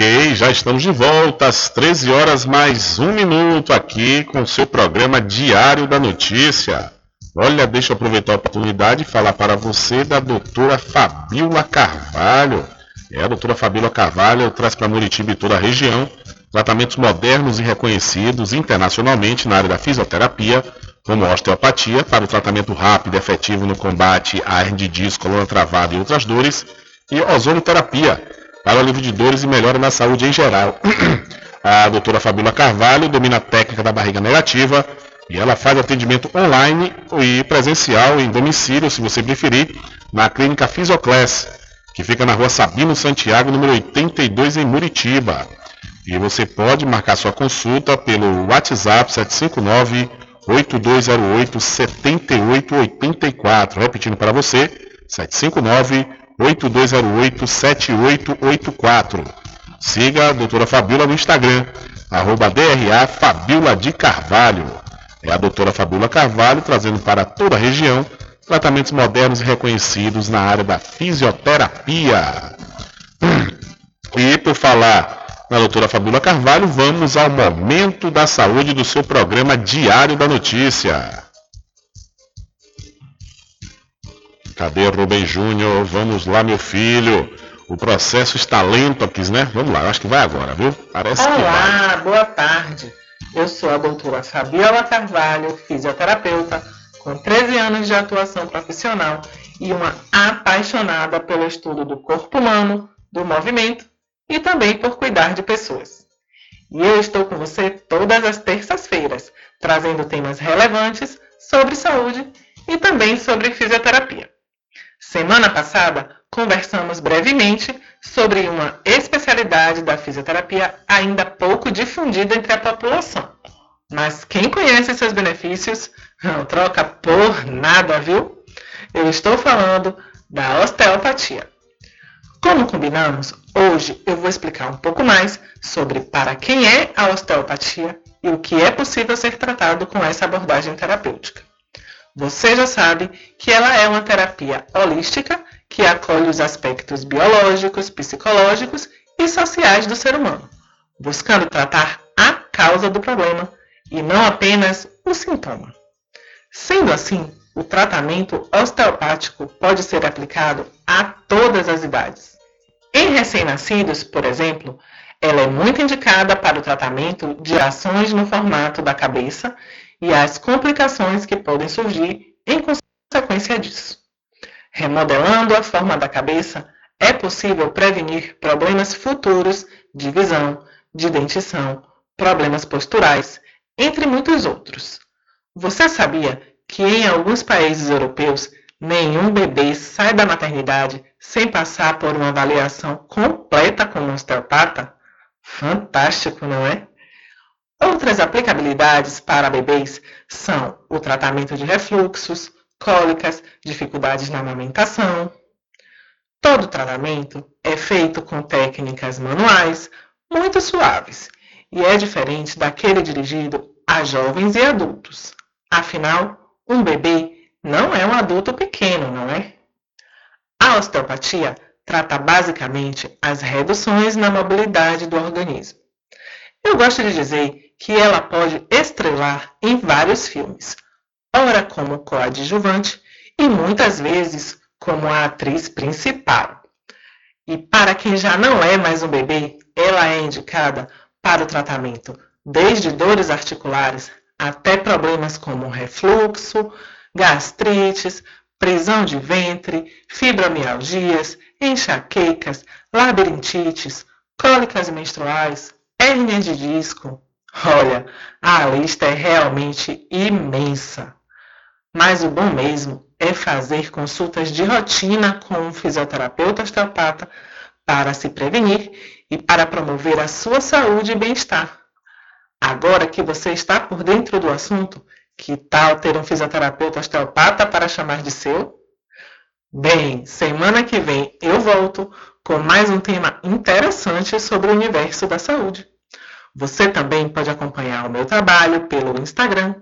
Ok, já estamos de volta às 13 horas mais um minuto aqui com o seu programa Diário da Notícia. Olha, deixa eu aproveitar a oportunidade e falar para você da doutora Fabiola Carvalho. É, a doutora Fabiola Carvalho traz para Muritiba e toda a região tratamentos modernos e reconhecidos internacionalmente na área da fisioterapia, como osteopatia, para o tratamento rápido e efetivo no combate à hernia de disco, coluna travada e outras dores, e ozonoterapia, para alívio de dores e melhora na saúde em geral. A doutora Fabiola Carvalho domina a técnica da barriga negativa e ela faz atendimento online e presencial em domicílio, se você preferir, na clínica Fisioclass, que fica na rua Sabino Santiago, número 82, em Muritiba. E você pode marcar sua consulta pelo WhatsApp 759 8208 7884. Repetindo para você, 759 8208 7884. Siga a doutora Fabiola no Instagram, arroba DRA Fabiola de Carvalho. É a doutora Fabiola Carvalho trazendo para toda a região tratamentos modernos e reconhecidos na área da fisioterapia. E por falar na doutora Fabiola Carvalho, vamos ao momento da saúde do seu programa Diário da Notícia. Cadê Rubem Júnior? Vamos lá, meu filho. O processo está lento aqui, né? Vamos lá, acho que vai agora, viu? Parece Olá, que vai. boa tarde. Eu sou a doutora Fabiola Carvalho, fisioterapeuta, com 13 anos de atuação profissional e uma apaixonada pelo estudo do corpo humano, do movimento e também por cuidar de pessoas. E eu estou com você todas as terças-feiras, trazendo temas relevantes sobre saúde e também sobre fisioterapia. Semana passada, conversamos brevemente sobre uma especialidade da fisioterapia ainda pouco difundida entre a população. Mas quem conhece seus benefícios não troca por nada, viu? Eu estou falando da osteopatia. Como combinamos, hoje eu vou explicar um pouco mais sobre para quem é a osteopatia e o que é possível ser tratado com essa abordagem terapêutica. Você já sabe que ela é uma terapia holística que acolhe os aspectos biológicos, psicológicos e sociais do ser humano, buscando tratar a causa do problema e não apenas o sintoma. Sendo assim, o tratamento osteopático pode ser aplicado a todas as idades. Em recém-nascidos, por exemplo, ela é muito indicada para o tratamento de ações no formato da cabeça e as complicações que podem surgir em consequência disso. Remodelando a forma da cabeça, é possível prevenir problemas futuros de visão, de dentição, problemas posturais, entre muitos outros. Você sabia que em alguns países europeus nenhum bebê sai da maternidade sem passar por uma avaliação completa com um osteopata? Fantástico, não é? Outras aplicabilidades para bebês são o tratamento de refluxos, cólicas, dificuldades na amamentação. Todo tratamento é feito com técnicas manuais muito suaves e é diferente daquele dirigido a jovens e adultos. Afinal, um bebê não é um adulto pequeno, não é? A osteopatia trata basicamente as reduções na mobilidade do organismo. Eu gosto de dizer que ela pode estrelar em vários filmes, ora como coadjuvante e muitas vezes como a atriz principal. E para quem já não é mais um bebê, ela é indicada para o tratamento desde dores articulares até problemas como refluxo, gastrites, prisão de ventre, fibromialgias, enxaquecas, labirintites, cólicas menstruais, hérnia de disco, Olha, a lista é realmente imensa. Mas o bom mesmo é fazer consultas de rotina com um fisioterapeuta osteopata para se prevenir e para promover a sua saúde e bem-estar. Agora que você está por dentro do assunto, que tal ter um fisioterapeuta osteopata para chamar de seu? Bem, semana que vem eu volto com mais um tema interessante sobre o universo da saúde. Você também pode acompanhar o meu trabalho pelo Instagram,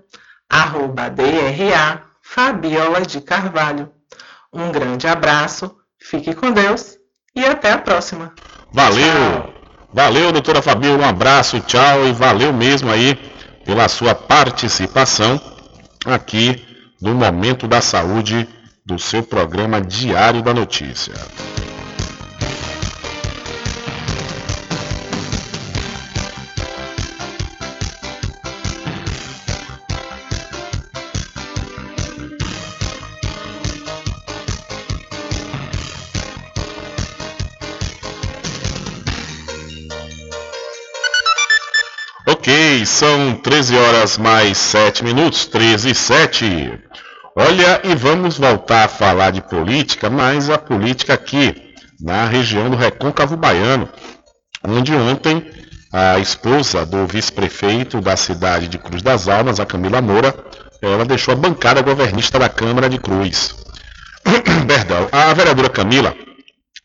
arroba DRA Fabiola de Carvalho. Um grande abraço, fique com Deus e até a próxima. Valeu! Tchau. Valeu, doutora Fabiola, um abraço, tchau e valeu mesmo aí pela sua participação aqui no Momento da Saúde do seu programa Diário da Notícia. São 13 horas mais 7 minutos, 13 e 7. Olha, e vamos voltar a falar de política, mas a política aqui, na região do Recôncavo Baiano, onde ontem a esposa do vice-prefeito da cidade de Cruz das Almas, a Camila Moura, ela deixou a bancada governista da Câmara de Cruz. Perdão, a vereadora Camila,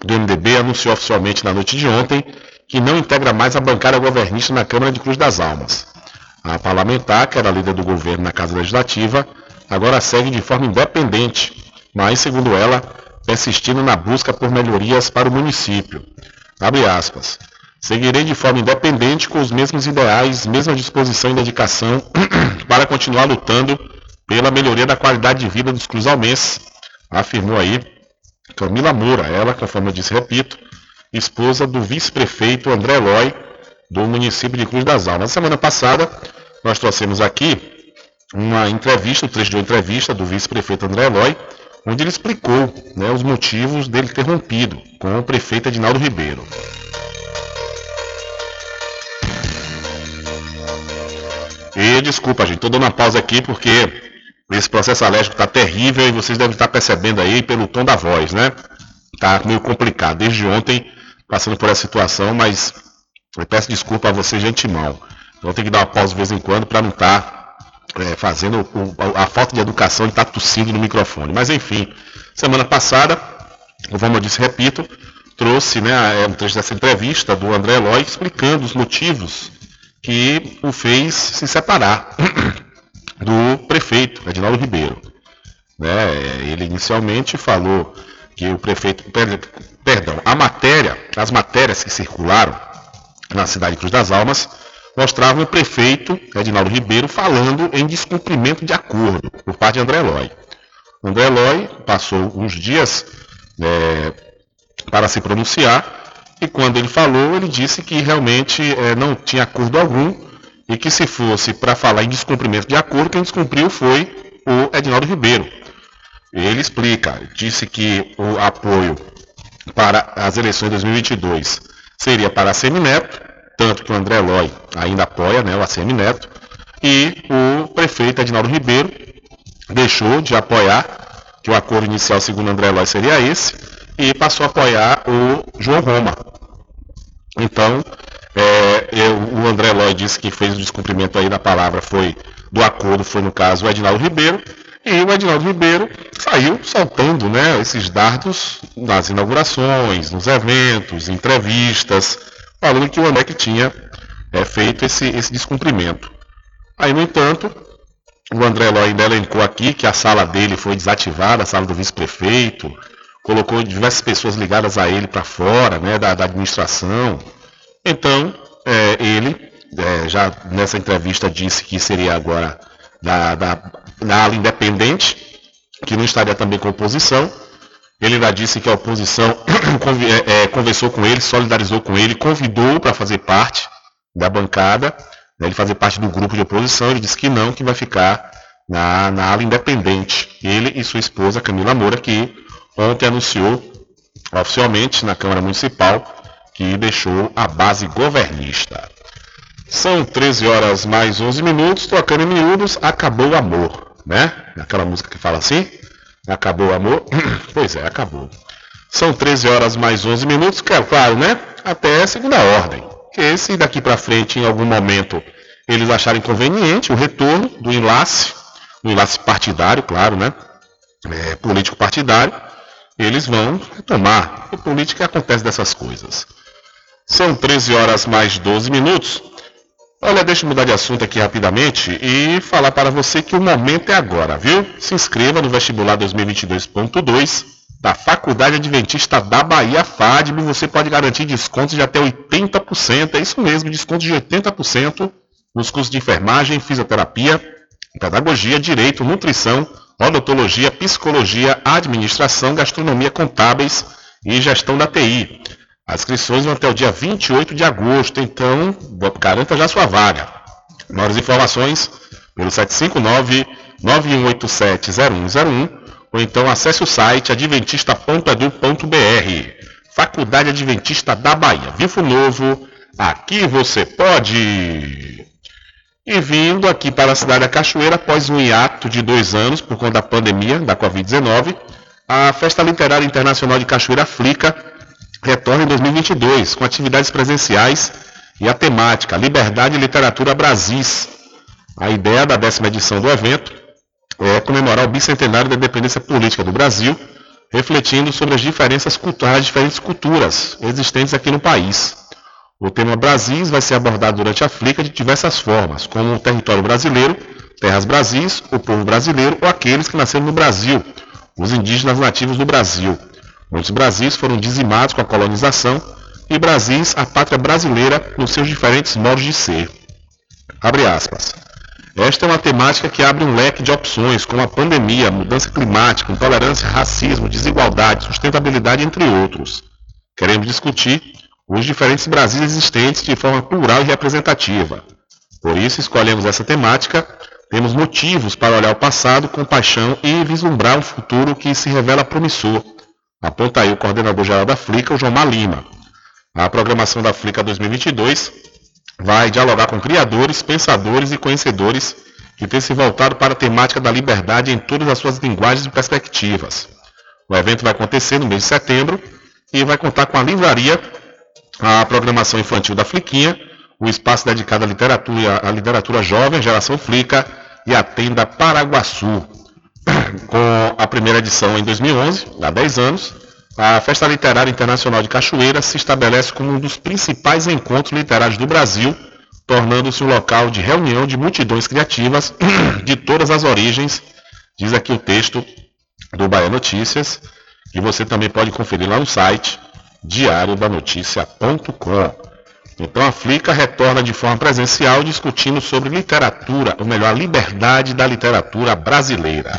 do MDB, anunciou oficialmente na noite de ontem que não integra mais a bancada governista na Câmara de Cruz das Almas. A parlamentar, que era líder do governo na Casa Legislativa, agora segue de forma independente, mas, segundo ela, persistindo na busca por melhorias para o município. Abre aspas. Seguirei de forma independente com os mesmos ideais, mesma disposição e dedicação para continuar lutando pela melhoria da qualidade de vida dos cruzalmenses, afirmou aí Camila Moura, ela, conforme eu disse, repito, esposa do vice-prefeito André Eloy, do município de Cruz das Almas. Na semana passada, nós trouxemos aqui uma entrevista, um trecho de uma entrevista do vice-prefeito André Eloy, onde ele explicou né, os motivos dele ter rompido com o prefeito Edinaldo Ribeiro. E desculpa, gente, estou dando uma pausa aqui porque esse processo alérgico está terrível e vocês devem estar percebendo aí pelo tom da voz, né? Tá meio complicado. Desde ontem, passando por essa situação, mas eu peço desculpa a vocês de antemão. Então tem que dar uma pausa de vez em quando para não estar tá, é, fazendo o, a, a, falta de educação e estar tá tossindo no microfone. Mas enfim, semana passada, como eu disse, repito, trouxe né, é, um trecho dessa entrevista do André Eloy explicando os motivos que o fez se separar do prefeito, Edinaldo Ribeiro. Né? Ele inicialmente falou que o prefeito, perdão, a matéria, as matérias que circularam na cidade de Cruz das Almas mostravam o prefeito Edinaldo Ribeiro falando em descumprimento de acordo por parte de André Eloy. André Eloy passou uns dias é, para se pronunciar e quando ele falou, ele disse que realmente é, não tinha acordo algum e que se fosse para falar em descumprimento de acordo, quem descumpriu foi o Edinaldo Ribeiro. Ele explica, disse que o apoio para as eleições de 2022 seria para a Semineto, tanto que o André Lói ainda apoia né, o ACM Neto, e o prefeito Edinaldo Ribeiro deixou de apoiar, que o acordo inicial, segundo André Lói, seria esse, e passou a apoiar o João Roma. Então, é, eu, o André Lói disse que fez o descumprimento aí da palavra foi do acordo, foi no caso o Edinaldo Ribeiro, e o Edinaldo Ribeiro saiu soltando né, esses dardos nas inaugurações, nos eventos, entrevistas, falando que o que tinha é, feito esse, esse descumprimento. Aí, no entanto, o André Lói ainda elencou aqui que a sala dele foi desativada, a sala do vice-prefeito, colocou diversas pessoas ligadas a ele para fora, né, da, da, administração. Então, é, ele, é, já nessa entrevista, disse que seria agora da, da, da ala independente, que não estaria também com oposição. Ele ainda disse que a oposição é, é, conversou com ele, solidarizou com ele, convidou para fazer parte da bancada, né, ele fazer parte do grupo de oposição. Ele disse que não, que vai ficar na, na ala independente. Ele e sua esposa, Camila Moura, que ontem anunciou oficialmente na Câmara Municipal que deixou a base governista. São 13 horas mais 11 minutos, tocando em miúdos, acabou o amor, né? Aquela música que fala assim, acabou o amor, pois é, acabou. São 13 horas mais 11 minutos, é claro, né? Até segunda ordem. Que se daqui para frente, em algum momento, eles acharem conveniente o retorno do enlace, o enlace partidário, claro, né? É, político partidário, eles vão retomar. A política acontece dessas coisas. São 13 horas mais 12 minutos. Olha, deixa eu mudar de assunto aqui rapidamente e falar para você que o momento é agora, viu? Se inscreva no vestibular 2022.2 da Faculdade Adventista da Bahia FADB. Você pode garantir descontos de até 80%. É isso mesmo, descontos de 80% nos cursos de enfermagem, fisioterapia, pedagogia, direito, nutrição odontologia, psicologia, administração, gastronomia, contábeis e gestão da TI. As inscrições vão até o dia 28 de agosto, então garanta já sua vaga. Maiores informações pelo 759-9187-0101 ou então acesse o site adventista.edu.br. Faculdade Adventista da Bahia. Vivo Novo, aqui você pode! E vindo aqui para a cidade da Cachoeira, após um hiato de dois anos por conta da pandemia da Covid-19, a Festa Literária Internacional de Cachoeira Flica retorna em 2022 com atividades presenciais e a temática Liberdade e Literatura Brasis. A ideia da décima edição do evento é comemorar o bicentenário da independência política do Brasil, refletindo sobre as diferenças culturais, as diferentes culturas existentes aqui no país. O tema Brasis vai ser abordado durante a Flica de diversas formas, como o território brasileiro, terras Brasis, o povo brasileiro ou aqueles que nasceram no Brasil, os indígenas nativos do Brasil. Muitos Brasis foram dizimados com a colonização e Brasis, a pátria brasileira, nos seus diferentes modos de ser. Abre aspas. Esta é uma temática que abre um leque de opções, como a pandemia, mudança climática, intolerância, racismo, desigualdade, sustentabilidade, entre outros. Queremos discutir os diferentes Brasis existentes de forma plural e representativa. Por isso, escolhemos essa temática. Temos motivos para olhar o passado com paixão e vislumbrar um futuro que se revela promissor. Aponta aí o coordenador-geral da Flica, o João Malima. A programação da Flica 2022 vai dialogar com criadores, pensadores e conhecedores que têm se voltado para a temática da liberdade em todas as suas linguagens e perspectivas. O evento vai acontecer no mês de setembro e vai contar com a livraria, a programação infantil da Fliquinha, o espaço dedicado à literatura, à literatura jovem, geração Flica, e a tenda Paraguaçu. Com a primeira edição em 2011, há 10 anos, a Festa Literária Internacional de Cachoeira se estabelece como um dos principais encontros literários do Brasil, tornando-se um local de reunião de multidões criativas de todas as origens, diz aqui o texto do Bahia Notícias, que você também pode conferir lá no site diariodanoticia.com. Então a Flica retorna de forma presencial discutindo sobre literatura, ou melhor, a liberdade da literatura brasileira.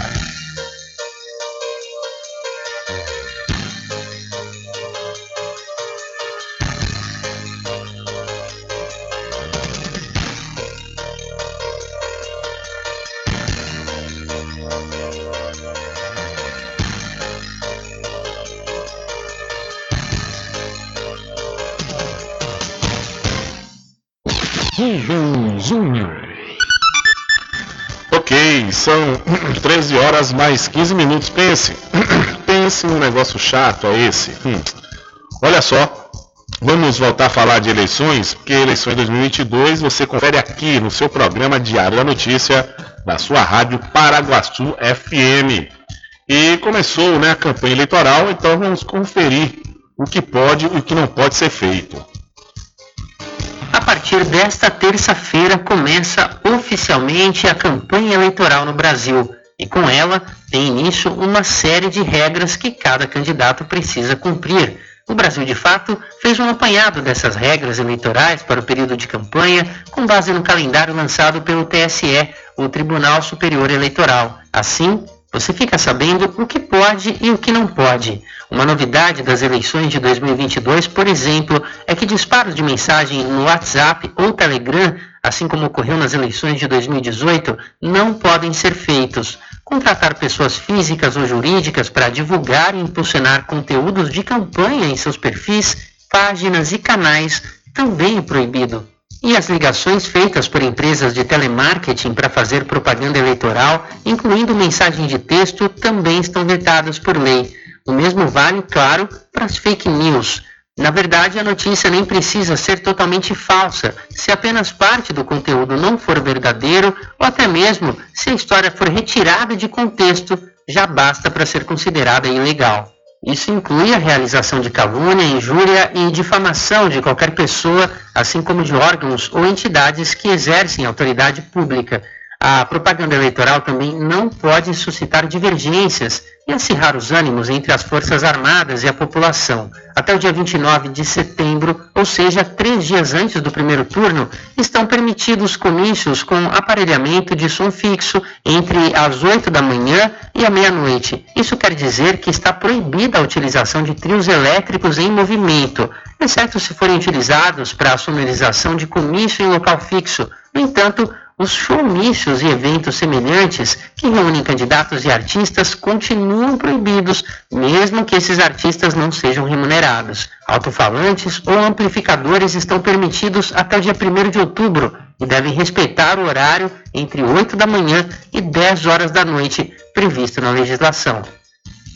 13 horas mais 15 minutos. Pense, pense num negócio chato é esse. Hum. Olha só, vamos voltar a falar de eleições, porque eleições 2022 você confere aqui no seu programa Diário da Notícia, da sua rádio Paraguaçu FM. E começou né, a campanha eleitoral, então vamos conferir o que pode e o que não pode ser feito. A partir desta terça-feira começa oficialmente a campanha eleitoral no Brasil e com ela tem início uma série de regras que cada candidato precisa cumprir. O Brasil, de fato, fez um apanhado dessas regras eleitorais para o período de campanha com base no calendário lançado pelo TSE, o Tribunal Superior Eleitoral. Assim, você fica sabendo o que pode e o que não pode. Uma novidade das eleições de 2022, por exemplo, é que disparos de mensagem no WhatsApp ou Telegram, assim como ocorreu nas eleições de 2018, não podem ser feitos. Contratar pessoas físicas ou jurídicas para divulgar e impulsionar conteúdos de campanha em seus perfis, páginas e canais também é proibido. E as ligações feitas por empresas de telemarketing para fazer propaganda eleitoral, incluindo mensagem de texto, também estão vetadas por lei. O mesmo vale, claro, para as fake news. Na verdade, a notícia nem precisa ser totalmente falsa, se apenas parte do conteúdo não for verdadeiro ou até mesmo se a história for retirada de contexto, já basta para ser considerada ilegal. Isso inclui a realização de calúnia, injúria e difamação de qualquer pessoa, assim como de órgãos ou entidades que exercem autoridade pública. A propaganda eleitoral também não pode suscitar divergências e acirrar os ânimos entre as Forças Armadas e a população. Até o dia 29 de setembro, ou seja, três dias antes do primeiro turno, estão permitidos comícios com aparelhamento de som fixo entre as 8 da manhã e a meia-noite. Isso quer dizer que está proibida a utilização de trios elétricos em movimento, exceto se forem utilizados para a sonorização de comício em local fixo. No entanto, os showmícios e eventos semelhantes que reúnem candidatos e artistas continuam proibidos, mesmo que esses artistas não sejam remunerados. Alto-falantes ou amplificadores estão permitidos até o dia 1 de outubro e devem respeitar o horário entre 8 da manhã e 10 horas da noite previsto na legislação.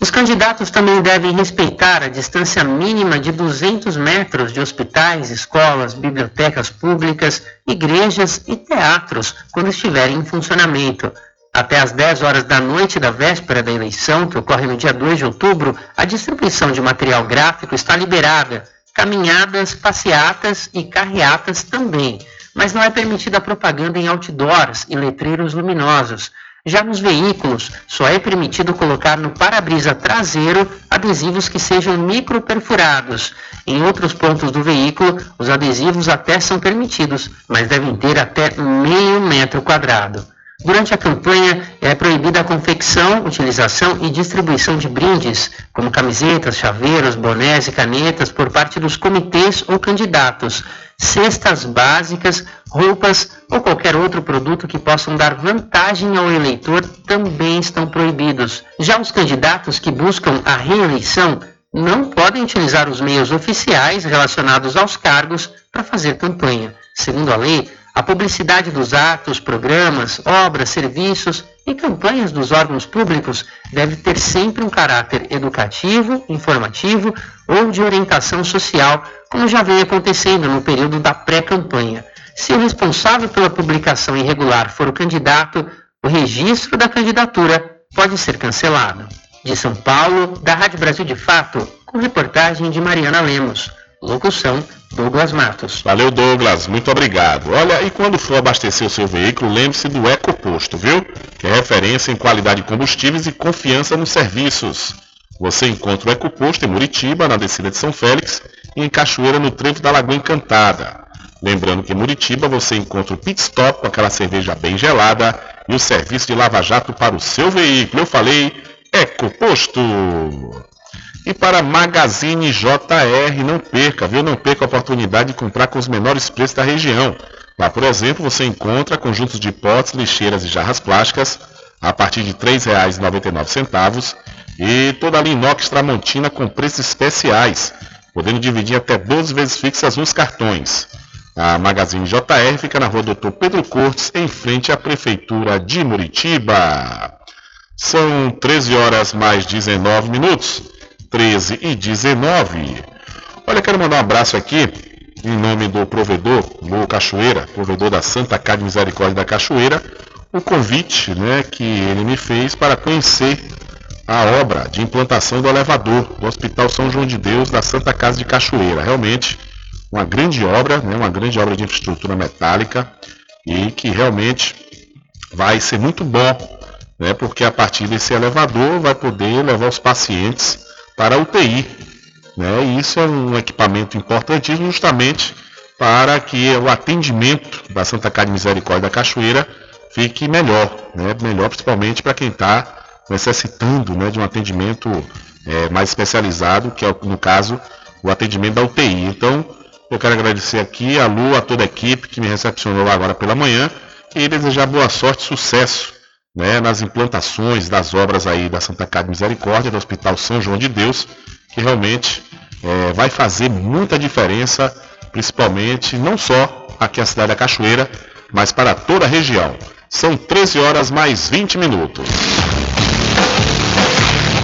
Os candidatos também devem respeitar a distância mínima de 200 metros de hospitais, escolas, bibliotecas públicas, igrejas e teatros quando estiverem em funcionamento. Até às 10 horas da noite da véspera da eleição, que ocorre no dia 2 de outubro, a distribuição de material gráfico está liberada. Caminhadas, passeatas e carreatas também, mas não é permitida propaganda em outdoors e letreiros luminosos. Já nos veículos, só é permitido colocar no para-brisa traseiro adesivos que sejam microperfurados. Em outros pontos do veículo, os adesivos até são permitidos, mas devem ter até meio metro quadrado. Durante a campanha, é proibida a confecção, utilização e distribuição de brindes, como camisetas, chaveiros, bonés e canetas, por parte dos comitês ou candidatos, cestas básicas, roupas ou qualquer outro produto que possam dar vantagem ao eleitor também estão proibidos. Já os candidatos que buscam a reeleição não podem utilizar os meios oficiais relacionados aos cargos para fazer campanha. Segundo a lei, a publicidade dos atos, programas, obras, serviços e campanhas dos órgãos públicos deve ter sempre um caráter educativo, informativo ou de orientação social, como já vem acontecendo no período da pré-campanha. Se o responsável pela publicação irregular for o candidato, o registro da candidatura pode ser cancelado. De São Paulo, da Rádio Brasil de Fato, com reportagem de Mariana Lemos. Locução Douglas Matos. Valeu, Douglas. Muito obrigado. Olha, e quando for abastecer o seu veículo, lembre-se do EcoPosto, viu? Que é referência em qualidade de combustíveis e confiança nos serviços. Você encontra o EcoPosto em Muritiba, na descida de São Félix, e em Cachoeira, no trevo da Lagoa Encantada. Lembrando que em Muritiba você encontra o pit stop com aquela cerveja bem gelada e o serviço de lava-jato para o seu veículo. Eu falei EcoPosto. E para Magazine JR, não perca, viu? Não perca a oportunidade de comprar com os menores preços da região. Lá, por exemplo, você encontra conjuntos de potes, lixeiras e jarras plásticas a partir de R$ 3,99 e toda a linha inox Tramontina com preços especiais, podendo dividir até 12 vezes fixas nos cartões. A Magazine JR fica na rua Doutor Pedro Cortes, em frente à Prefeitura de Muritiba. São 13 horas mais 19 minutos. 13 e 19. Olha, quero mandar um abraço aqui em nome do provedor do Cachoeira, provedor da Santa Casa de Misericórdia da Cachoeira, o convite né, que ele me fez para conhecer a obra de implantação do elevador do Hospital São João de Deus da Santa Casa de Cachoeira. Realmente uma grande obra, né, uma grande obra de infraestrutura metálica e que realmente vai ser muito bom, né, porque a partir desse elevador vai poder levar os pacientes para a UTI. Né? E isso é um equipamento importantíssimo justamente para que o atendimento da Santa Casa de Misericórdia da Cachoeira fique melhor, né? melhor principalmente para quem está necessitando né, de um atendimento é, mais especializado, que é no caso o atendimento da UTI. Então, eu quero agradecer aqui a Lu, a toda a equipe que me recepcionou agora pela manhã e desejar boa sorte, sucesso né, nas implantações das obras aí da Santa Casa de Misericórdia, do Hospital São João de Deus, que realmente é, vai fazer muita diferença, principalmente não só aqui na cidade da Cachoeira, mas para toda a região. São 13 horas mais 20 minutos.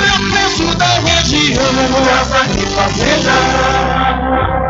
com o preço da região. Casa e Fazenda.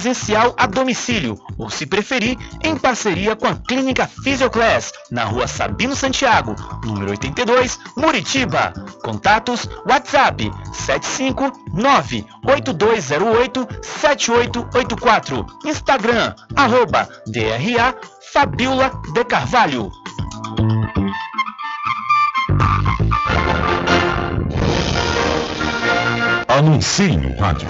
presencial a domicílio, ou se preferir, em parceria com a Clínica Physioclass, na rua Sabino Santiago, número 82, Muritiba. Contatos WhatsApp 759-8208-7884. Instagram, arroba DRA Fabiola de Carvalho. Anuncie no rádio.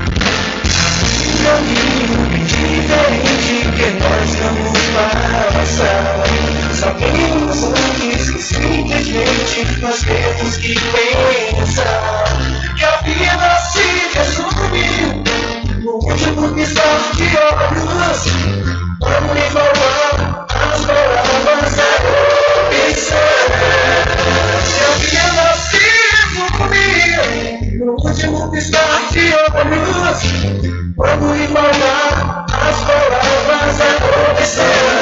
Diferente que nós vamos passar. Sabemos antes que simplesmente nós temos que pensar que a vida se resume no último piscar de olhos. Vamos igualar as palavras a opção. No último piscar de olhos. Vamos igualar as palavras a opção.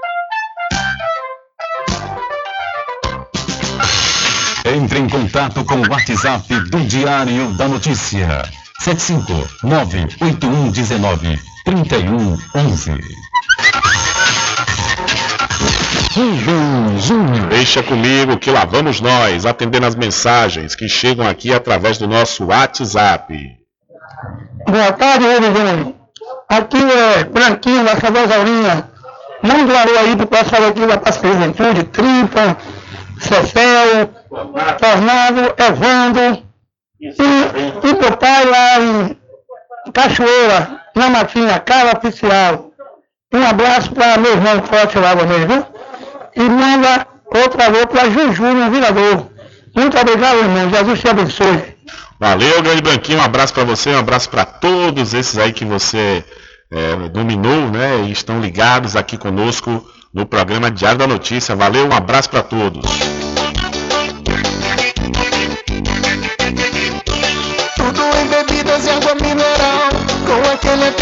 Entre em contato com o WhatsApp do Diário da Notícia. 759-8119-3111. Rubem Júnior. Deixa comigo que lá vamos nós, atendendo as mensagens que chegam aqui através do nosso WhatsApp. Boa tarde, Rubem Aqui é Branquinho da Casasaurinha. Manda um alô aí pro pessoal aqui da Paz Juventude, Tripa, Cefel, Tornado, Evandro e, e meu pai lá em Cachoeira, na Matinha, cara oficial. Um abraço para meu irmão forte lá também, viu? E manda outro alô para Juju no Virador. Muito obrigado, irmão. Jesus te abençoe. Valeu, grande Branquinho. Um abraço para você, um abraço para todos esses aí que você é, dominou, né? E estão ligados aqui conosco no programa Diário da Notícia. Valeu, um abraço para todos.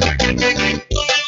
Thank you.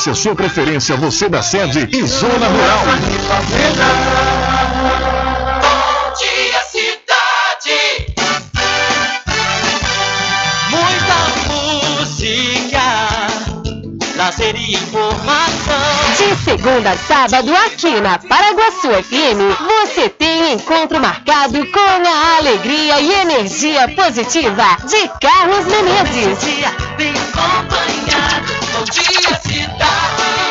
a sua preferência, você da sede e zona rural. Bom dia, cidade. Muita música, lazer e informação. De segunda a sábado, aqui na Paraguaçu FM, você tem encontro marcado com a alegria e energia positiva de Carlos Menezes. Bem acompanhado, bom dia.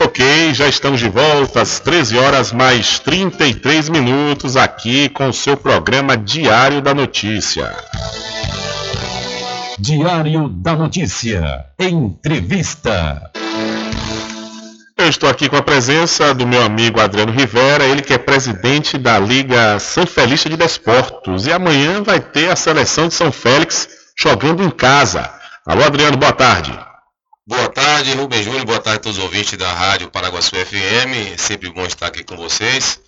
Ok, já estamos de volta às 13 horas mais 33 minutos aqui com o seu programa Diário da Notícia. Diário da Notícia. Entrevista. Eu estou aqui com a presença do meu amigo Adriano Rivera, ele que é presidente da Liga São Félix de Desportos. E amanhã vai ter a seleção de São Félix jogando em casa. Alô, Adriano, boa tarde. Boa tarde, Rubem Júnior. Boa tarde a todos os ouvintes da Rádio Paraguaçu FM. Sempre bom estar aqui com vocês.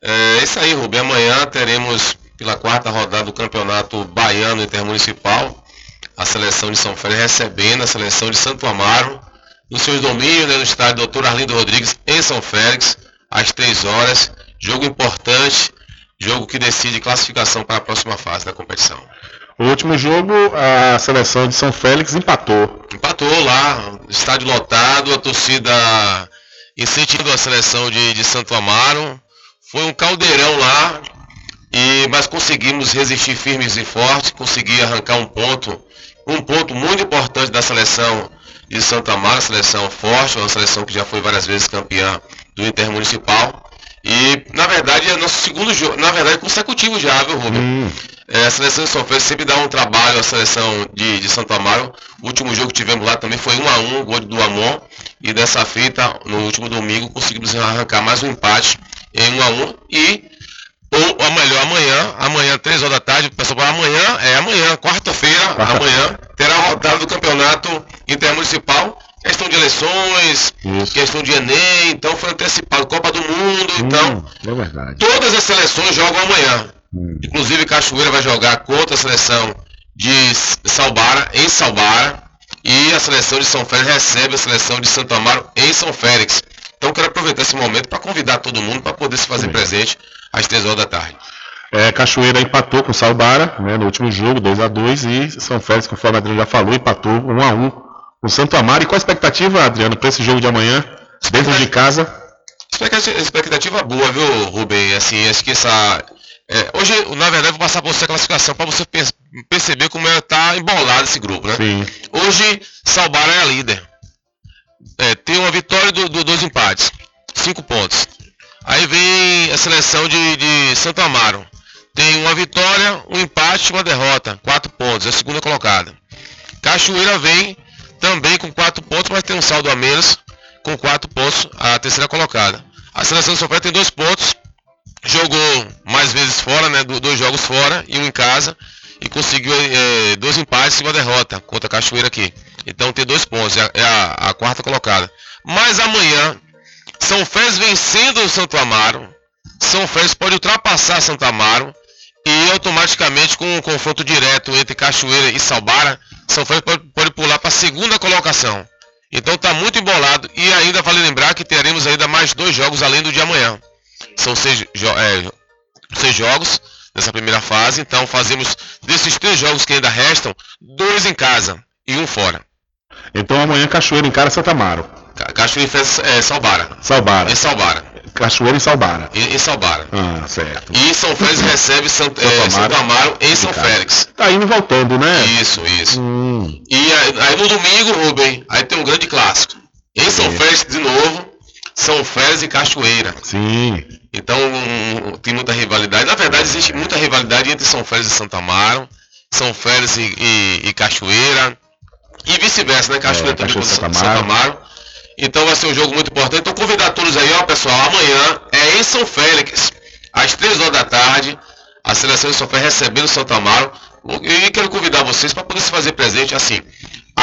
É isso aí, Rubem. Amanhã teremos, pela quarta rodada do Campeonato Baiano Intermunicipal, a seleção de São Félix recebendo a seleção de Santo Amaro nos seus domínios, né, no estádio Doutor Arlindo Rodrigues, em São Félix, às 3 horas. Jogo importante, jogo que decide classificação para a próxima fase da competição. O último jogo, a seleção de São Félix empatou. Empatou lá, estádio lotado, a torcida incentivando a seleção de, de Santo Amaro. Foi um caldeirão lá, e, mas conseguimos resistir firmes e fortes, conseguir arrancar um ponto, um ponto muito importante da seleção de Santa Amaro, seleção forte, uma seleção que já foi várias vezes campeã do Intermunicipal. E, na verdade, é nosso segundo jogo, na verdade, consecutivo já, viu, Rubem? Hum. É, a seleção de São Félix sempre dá um trabalho à seleção de, de Santo Amaro. O último jogo que tivemos lá também foi 1 a 1 gol do Amon. E dessa feita, no último domingo, conseguimos arrancar mais um empate em 1 a 1 E, ou, ou melhor, amanhã, amanhã, 3 horas da tarde, pessoal fala amanhã, é amanhã, quarta-feira, amanhã, terá a rodada do campeonato intermunicipal. Questão de eleições, questão de Enem, então foi antecipado, Copa do Mundo, então. É verdade. Todas as seleções jogam amanhã. Inclusive Cachoeira vai jogar contra a seleção de Salbara, em Salbara. E a seleção de São Félix recebe a seleção de Santo Amaro em São Félix. Então quero aproveitar esse momento para convidar todo mundo para poder se fazer presente às 3 horas da tarde. É, Cachoeira empatou com Salbara né, no último jogo, 2 a 2 e São Félix, conforme o Adriano já falou, empatou 1 a 1 com o Santo Amaro. E qual a expectativa, Adriano, para esse jogo de amanhã, dentro de casa? Expectativa, boa, viu, Rubem? Assim, acho que essa. é, hoje, na verdade, eu vou passar para você a classificação para você per- perceber como está embolado esse grupo, né? Sim. Hoje, Salbara é a líder. É, tem uma vitória do, do- dois empates. Cinco pontos. Aí vem a seleção de, de Santo Amaro. Tem uma vitória, um empate e uma derrota. Quatro pontos. É a segunda colocada. Cachoeira vem também com quatro pontos, mas tem um saldo a menos. Com quatro pontos, a terceira colocada. A seleção Paulo tem dois pontos. Jogou mais vezes fora, né? do- Dois jogos fora e um em casa. E conseguiu eh, dois empates e uma derrota contra a Cachoeira aqui. Então tem dois pontos, é a, é a- quarta colocada. Mas amanhã, São Félix vencendo o Santo Amaro. São Félix pode ultrapassar Santo Amaro. E automaticamente com um confronto direto entre Cachoeira e Salbara, São Félix pode, pode pular para a segunda colocação. Então está muito embolado e ainda vale lembrar que teremos ainda mais dois jogos além do de amanhã. São seis, jo- é, seis jogos nessa primeira fase, então fazemos desses três jogos que ainda restam, dois em casa e um fora. Então amanhã Cachoeira encara Santa Amaro. Ca- Cachoeira é, Salbara. Salbara. Em Salbara. Cachoeira e Salbara. Em, em Salbara. Ah, certo. E São Félix recebe Santo, é, Santo Amaro em São Félix. Tá indo e voltando, né? Isso, isso. E aí, aí no domingo, Rubem, aí tem um grande clássico. Em São Félix, de novo, São Félix e Cachoeira. Sim. Então um, tem muita rivalidade. Na verdade, existe muita rivalidade entre São Félix e Santa Amaro, São Félix e, e- e Cachoeira, e vice-versa, né? Cachoeira É, também Cachoeira contra e Santa Santa Amaro. Então vai ser um jogo muito importante. Então convidar todos aí, ó, pessoal, amanhã é em São Félix, às 3 horas da tarde, a seleção de São Félix recebendo Santa Amaro. E quero convidar vocês para poder se fazer presente assim.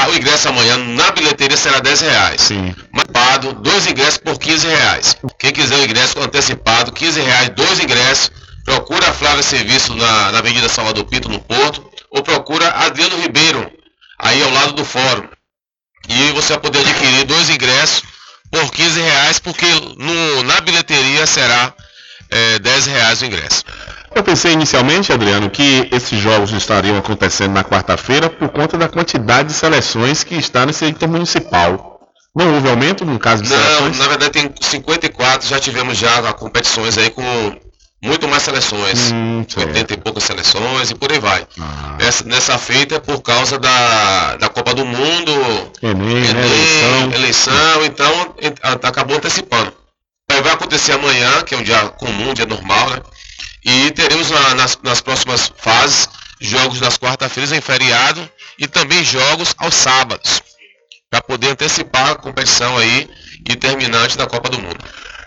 O ingresso amanhã na bilheteria será 10 reais. Sim. Antecipado, dois ingressos por 15 reais. Quem quiser o ingresso antecipado, 15 reais, dois ingressos. Procura a Flávia Serviço na, na Avenida Salvador Pinto, no Porto. Ou procura Adriano Ribeiro, aí ao lado do fórum. E você vai poder adquirir dois ingressos por 15 reais, porque no, na bilheteria será é, 10 reais o ingresso. Eu pensei inicialmente, Adriano, que esses jogos estariam acontecendo na quarta-feira por conta da quantidade de seleções que está nesse intermunicipal. Não houve aumento no caso de Não, seleções? na verdade tem 54, já tivemos já competições aí com muito mais seleções. Hum, 80 e poucas seleções e por aí vai. Ah. Nessa, nessa feita é por causa da, da Copa do Mundo, Enem, né? Enem, Eleição. eleição, então acabou antecipando. Vai acontecer amanhã, que é um dia comum, um dia normal, né? E teremos na- nas, nas próximas fases jogos nas quarta-feiras em feriado e também jogos aos sábados, para poder antecipar a competição aí e terminante da Copa do Mundo.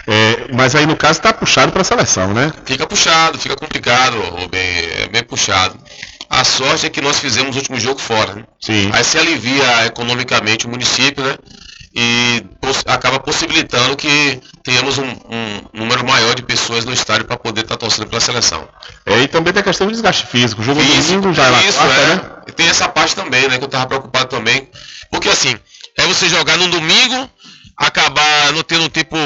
É, mas aí no caso está puxado para a seleção, né? Fica puxado, fica complicado, Rubem, é bem puxado. A sorte é que nós fizemos o último jogo fora, né? Sim. Aí se alivia economicamente o município, né? E poss- acaba possibilitando que tenhamos um, um número maior de pessoas no estádio para poder estar torcendo pela seleção. É, e também tem a questão do desgaste físico. O jogo Físico, domingo já é isso, quarta, é. né? E tem essa parte também, né? Que eu tava preocupado também. Porque assim, é você jogar no domingo, acabar não tendo tempo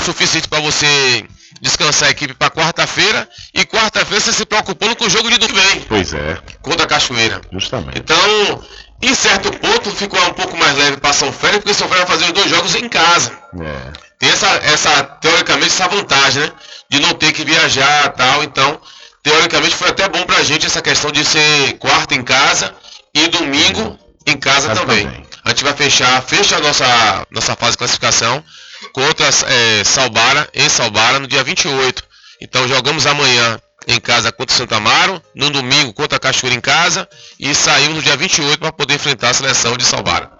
suficiente para você descansar a equipe para quarta-feira, e quarta-feira você se preocupando com o jogo de domingo Pois é, contra a Cachoeira. justamente. Então, em certo ponto, ficou um pouco mais leve para São Félix, porque São Félix vai fazer os dois jogos em casa. É. Tem essa, essa, teoricamente, essa vantagem, né? De não ter que viajar tal. Então, teoricamente, foi até bom pra gente essa questão de ser quarta em casa e domingo em casa, Casa também. também. A gente vai fechar, fecha a nossa, nossa fase de classificação contra é, Salbara, em Salbara, no dia 28. Então, jogamos amanhã em casa contra Santa Amaro, no domingo contra a Cachoeira em casa e saímos no dia 28 para poder enfrentar a seleção de Salbara.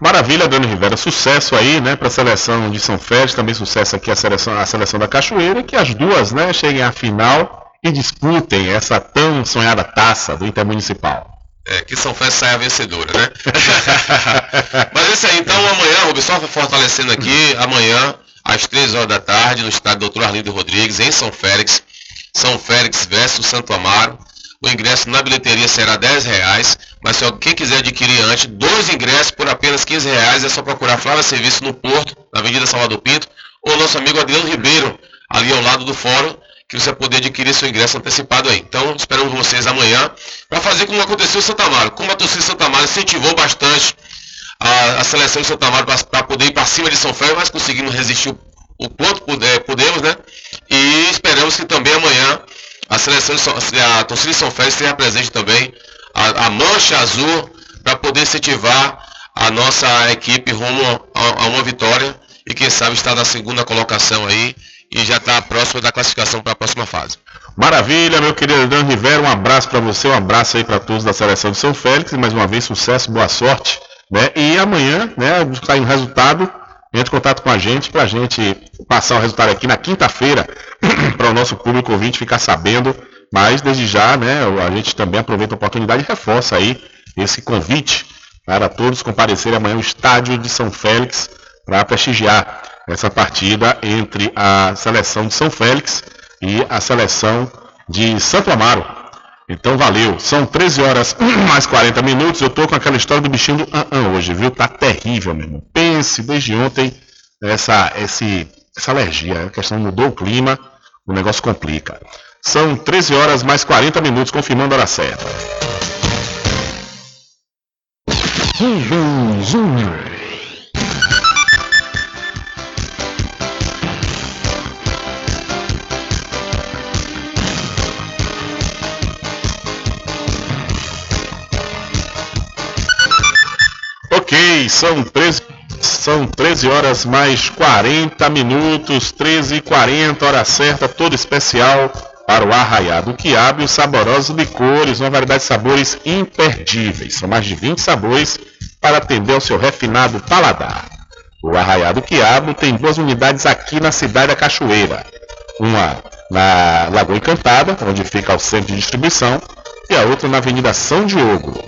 Maravilha, Dani Rivera. Sucesso aí, né, para a seleção de São Félix, também sucesso aqui a seleção, a seleção da Cachoeira, que as duas, né, cheguem à final e disputem essa tão sonhada taça do Intermunicipal. É, que São Félix saia vencedora, né? Mas é isso aí, então amanhã, só fortalecendo aqui, amanhã, às 3 horas da tarde, no estádio Dr. Arlindo Rodrigues, em São Félix, São Félix versus Santo Amaro. O ingresso na bilheteria será 10 reais, mas se quem quiser adquirir antes, dois ingressos por apenas 15 reais, é só procurar Flávia Serviço no Porto, na Avenida Salvador Pinto, ou nosso amigo Adriano Ribeiro, ali ao lado do fórum, que você poder adquirir seu ingresso antecipado aí. Então, esperamos vocês amanhã para fazer como aconteceu em Santa Amaro. Como a torcida de Santa Amaro incentivou bastante a, a seleção de Santa Amaro para poder ir para cima de São Félix, mas conseguimos resistir o, o quanto puder, podemos, né? E esperamos que também amanhã a seleção de a torcida de São Félix esteja presente também, a, a mancha azul, para poder incentivar a nossa equipe rumo a, a uma vitória e quem sabe estar na segunda colocação aí e já está próximo da classificação para a próxima fase. Maravilha, meu querido Adriano Rivera, um abraço para você, um abraço aí para todos da seleção de São Félix, mais uma vez sucesso, boa sorte, né? E amanhã, né, sair um resultado, entre em contato com a gente para a gente passar o resultado aqui na quinta-feira para o nosso público ouvinte ficar sabendo. Mas desde já, né, a gente também aproveita a oportunidade e reforça aí esse convite para todos comparecerem amanhã ao estádio de São Félix para prestigiar essa partida entre a seleção de São Félix e a seleção de Santo Amaro. Então valeu, são 13 horas mais 40 minutos. Eu tô com aquela história do bichinho do an, -an hoje, viu? Tá terrível, meu irmão. Pense desde ontem essa, esse, essa alergia. A questão mudou o clima, o negócio complica. São 13 horas mais 40 minutos, confirmando a hora certa. Júnior. São 13, são 13 horas mais 40 minutos, 13 e 40, hora certa, todo especial para o Arraiado Quiabo e os saborosos licores, uma variedade de sabores imperdíveis. São mais de 20 sabores para atender ao seu refinado paladar. O Arraiado Quiabo tem duas unidades aqui na cidade da Cachoeira. Uma na Lagoa Encantada, onde fica o centro de distribuição, e a outra na Avenida São Diogo.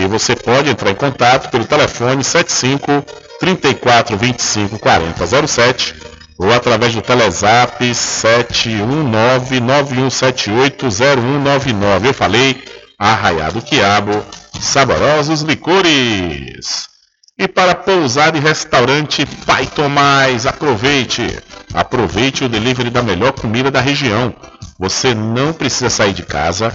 E você pode entrar em contato pelo telefone 75 34 25 40 07 ou através do Telezap 719 9178 0199. Eu falei, Arraiado Quiabo, saborosos licores. E para pousar e restaurante Pai Tomás, aproveite! Aproveite o delivery da melhor comida da região. Você não precisa sair de casa,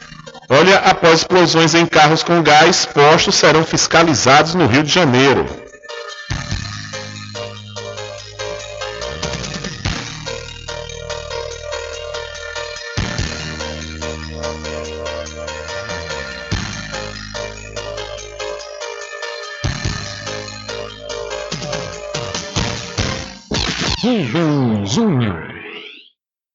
Olha, após explosões em carros com gás, postos serão fiscalizados no Rio de Janeiro.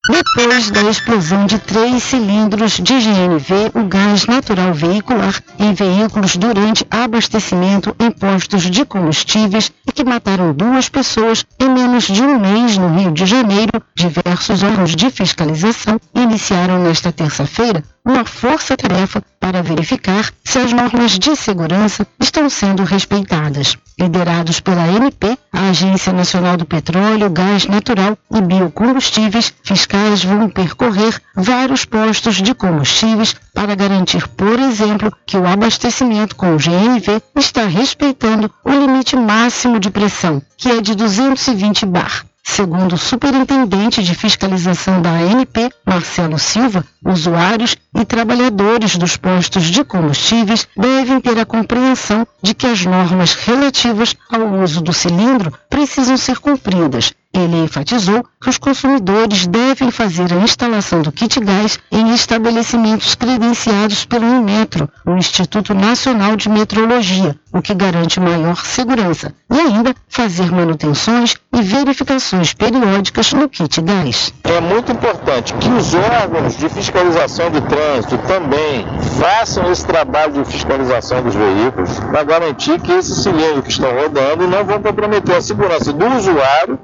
Depois da explosão de três cilindros de GNV, o gás natural veicular, em veículos durante abastecimento em postos de combustíveis e que mataram duas pessoas em menos de um mês no Rio de Janeiro, diversos órgãos de fiscalização iniciaram nesta terça-feira uma força-tarefa para verificar se as normas de segurança estão sendo respeitadas. Liderados pela ANP, a Agência Nacional do Petróleo, Gás Natural e Biocombustíveis, fiscais vão percorrer vários postos de combustíveis para garantir, por exemplo, que o abastecimento com o GNV está respeitando o limite máximo de pressão, que é de 220 bar. Segundo o superintendente de fiscalização da ANP, Marcelo Silva, usuários e trabalhadores dos postos de combustíveis devem ter a compreensão de que as normas relativas ao uso do cilindro precisam ser cumpridas. Ele enfatizou que os consumidores devem fazer a instalação do kit gás em estabelecimentos credenciados pelo Inmetro, o Instituto Nacional de Metrologia, o que garante maior segurança, e ainda fazer manutenções e verificações periódicas no kit gás. É muito importante que os órgãos de fiscalização de trânsito também façam esse trabalho de fiscalização dos veículos para garantir que esses cilindros que estão rodando não vão comprometer a segurança do usuário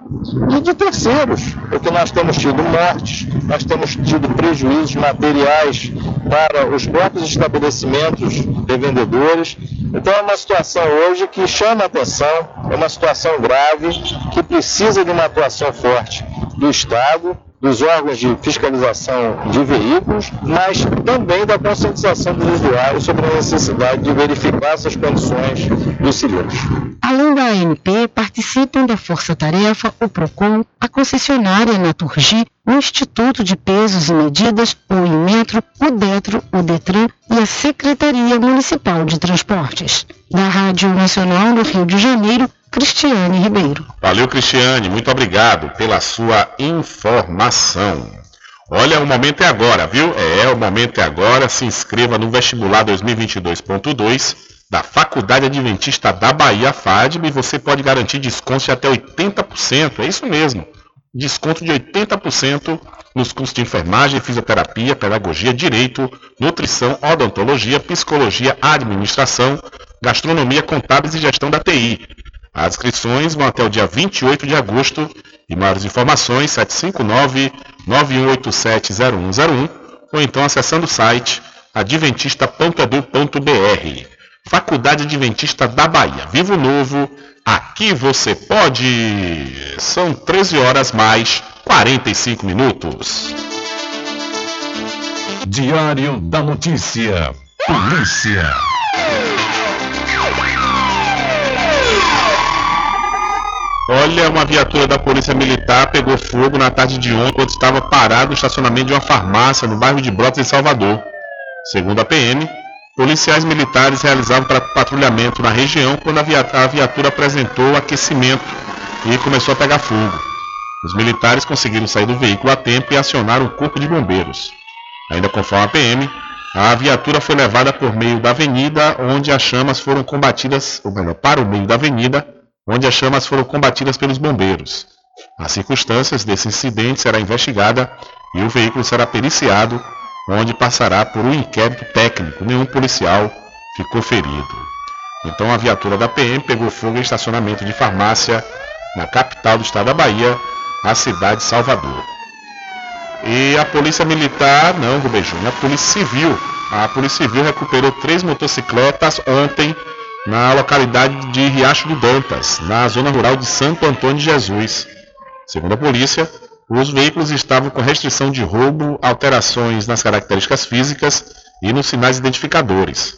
e de terceiros, porque nós temos tido mortes, nós temos tido prejuízos materiais para os próprios estabelecimentos revendedores. Então é uma situação hoje que chama atenção, é uma situação grave que precisa de uma atuação forte do Estado, dos órgãos de fiscalização de veículos, mas também da conscientização dos usuários sobre a necessidade de verificar essas condições dos cilindros. Além da ANP, participam da Força Tarefa, o PROCON, a concessionária Naturgi, o Instituto de Pesos e Medidas, o Inmetro, o DETRO, o DETRAN e a Secretaria Municipal de Transportes. Da Rádio Nacional do Rio de Janeiro, Cristiane Ribeiro. Valeu, Cristiane. Muito obrigado pela sua informação. Olha, o momento é agora, viu? É, o momento é agora. Se inscreva no vestibular 2022.2 da Faculdade Adventista da Bahia, FADB, e você pode garantir desconto de até 80%. É isso mesmo. Desconto de 80% nos cursos de enfermagem, fisioterapia, pedagogia, direito, nutrição, odontologia, psicologia, administração, gastronomia, contábeis e gestão da TI. As inscrições vão até o dia 28 de agosto e maiores informações 759-9187-0101 ou então acessando o site adventista.edu.br. Faculdade Adventista da Bahia. Vivo Novo, aqui você pode. São 13 horas mais 45 minutos. Diário da Notícia. Polícia. Olha, uma viatura da Polícia Militar pegou fogo na tarde de ontem quando estava parado no estacionamento de uma farmácia no bairro de Brotas, em Salvador. Segundo a PM, policiais militares realizavam patrulhamento na região quando a viatura apresentou aquecimento e começou a pegar fogo. Os militares conseguiram sair do veículo a tempo e acionaram o corpo de bombeiros. Ainda conforme a PM, a viatura foi levada por meio da avenida, onde as chamas foram combatidas, ou melhor, para o meio da avenida, onde as chamas foram combatidas pelos bombeiros. As circunstâncias desse incidente será investigada e o veículo será periciado, onde passará por um inquérito técnico. Nenhum policial ficou ferido. Então a viatura da PM pegou fogo em estacionamento de farmácia na capital do estado da Bahia, a cidade de Salvador. E a polícia militar, não, Rubem Júnior, a polícia civil. A polícia civil recuperou três motocicletas ontem na localidade de Riacho do Dantas, na zona rural de Santo Antônio de Jesus. Segundo a polícia, Os veículos estavam com restrição de roubo, alterações nas características físicas e nos sinais identificadores.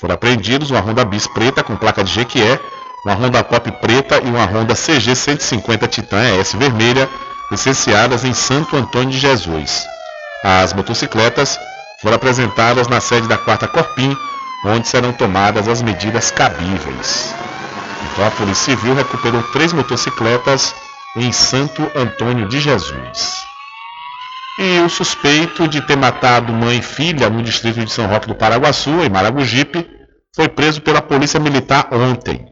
Foram apreendidos uma Honda Bis preta com placa de Jequié, uma Honda Pop preta e uma Honda CG 150 Titan ES vermelha, licenciadas em Santo Antônio de Jesus. As motocicletas foram apresentadas na sede da quarta Corpim, onde serão tomadas as medidas cabíveis. Então a Polícia Civil recuperou três motocicletas em Santo Antônio de Jesus. E o suspeito de ter matado mãe e filha no distrito de São Roque do Paraguaçu, em Maragogipe, foi preso pela Polícia Militar ontem.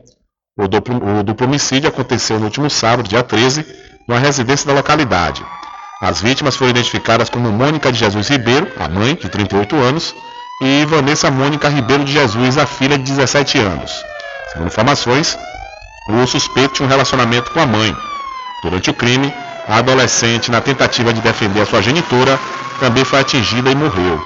O duplo, o duplo homicídio aconteceu no último sábado, dia 13, numa residência da localidade. As vítimas foram identificadas como Mônica de Jesus Ribeiro, a mãe, de 38 anos, e Vanessa Mônica Ribeiro de Jesus, a filha de 17 anos. Segundo informações, o suspeito tinha um relacionamento com a mãe. Durante o crime, a adolescente, na tentativa de defender a sua genitora, também foi atingida e morreu.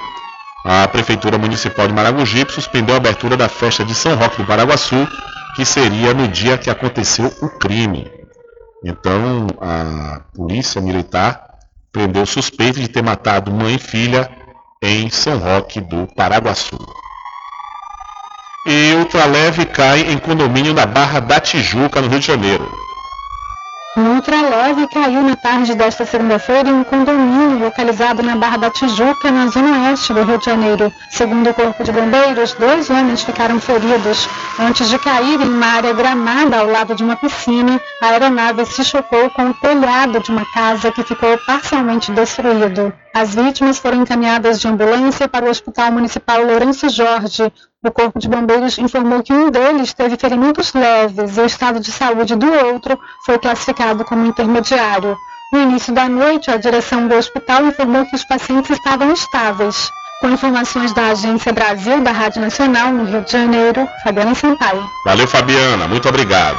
A Prefeitura Municipal de Maragogipe suspendeu a abertura da festa de São Roque do Paraguaçu, que seria no dia que aconteceu o crime. Então, a Polícia Militar prendeu suspeito de ter matado mãe e filha em São Roque do Paraguaçu. E ultraleve cai em condomínio na Barra da Tijuca, no Rio de Janeiro. Um ultraleve caiu na tarde desta segunda-feira em um condomínio localizado na Barra da Tijuca, na zona oeste do Rio de Janeiro. Segundo o Corpo de Bombeiros, dois homens ficaram feridos. Antes de cair em uma área gramada ao lado de uma piscina, a aeronave se chocou com o telhado de uma casa que ficou parcialmente destruído. As vítimas foram encaminhadas de ambulância para o Hospital Municipal Lourenço Jorge. O Corpo de Bombeiros informou que um deles teve ferimentos leves e o estado de saúde do outro foi classificado como intermediário. No início da noite, a direção do hospital informou que os pacientes estavam estáveis. Com informações da Agência Brasil da Rádio Nacional, no Rio de Janeiro, Fabiana Sampaio. Valeu, Fabiana. Muito obrigado.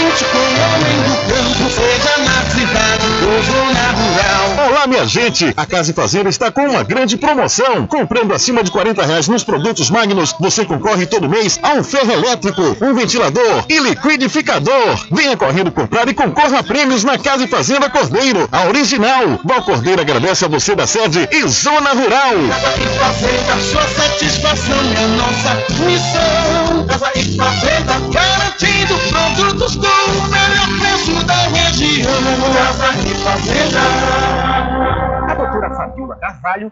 com o minha gente! A Casa e Fazenda está com uma grande promoção. Comprando acima de 40 reais nos produtos Magnus, você concorre todo mês a um ferro elétrico, um ventilador e liquidificador. Venha correndo comprar e concorra a prêmios na Casa e Fazenda Cordeiro, a original. Val Cordeiro agradece a você da sede e Zona Rural. Casa e Fazenda, sua satisfação é a nossa missão. Casa e Fazenda, garantindo produtos com o melhor preço da região. Casa e Fazenda. Fabiola Carvalho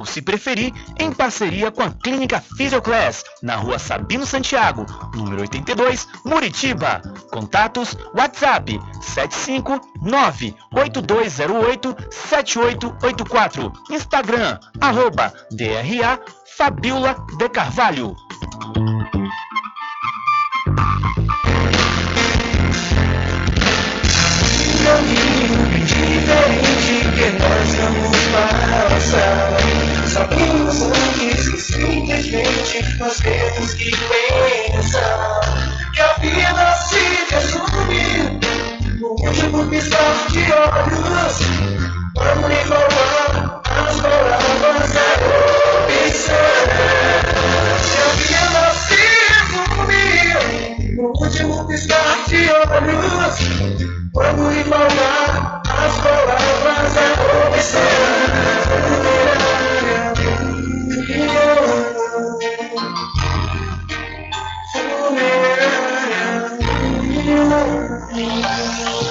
ou se preferir, em parceria com a Clínica Physioclass, na rua Sabino Santiago, número 82, Muritiba. Contatos WhatsApp 759-8208-7884. Instagram, arroba DRA Fabiola de Carvalho porque nós vamos para o céu. Sabemos antes que simplesmente nós temos que pensar que a vida se resume no último piscar de olhos. Vamos lhe as palavras da opção. fogo de piscar de olhos. Quando embalmar as palavras da obscena. Funerária. Funerária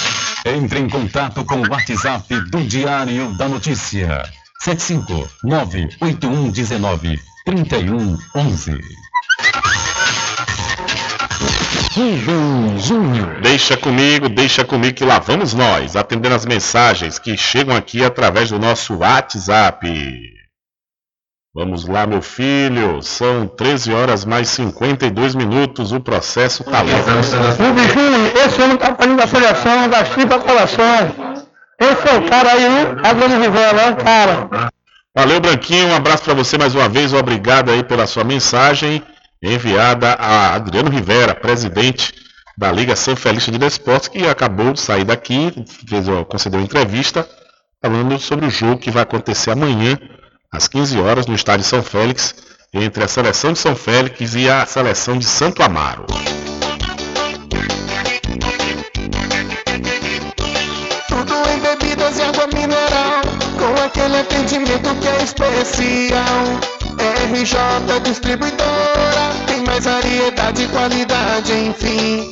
Entre em contato com o WhatsApp do Diário da Notícia. 759-8119-3111. Deixa comigo, deixa comigo que lá vamos nós, atendendo as mensagens que chegam aqui através do nosso WhatsApp. Vamos lá, meu filho. São 13 horas mais 52 minutos. O processo tá lento. O bichinho, esse homem tá fazendo a seleção das tripas corações. Esse é o cara aí, a Dona Rivela, é o cara. Valeu, Branquinho. Um abraço para você mais uma vez. Obrigado aí pela sua mensagem enviada a Adriano Rivera, presidente da Liga São Félix de Desportos, que acabou de sair daqui, fez, concedeu uma entrevista falando sobre o jogo que vai acontecer amanhã, às 15 horas, no estádio São Félix, entre a seleção de São Félix e a seleção de Santo Amaro. Tudo em bebidas e água mineral, com aquele atendimento que é especial. RJ Distribuidora, tem mais variedade e qualidade, enfim.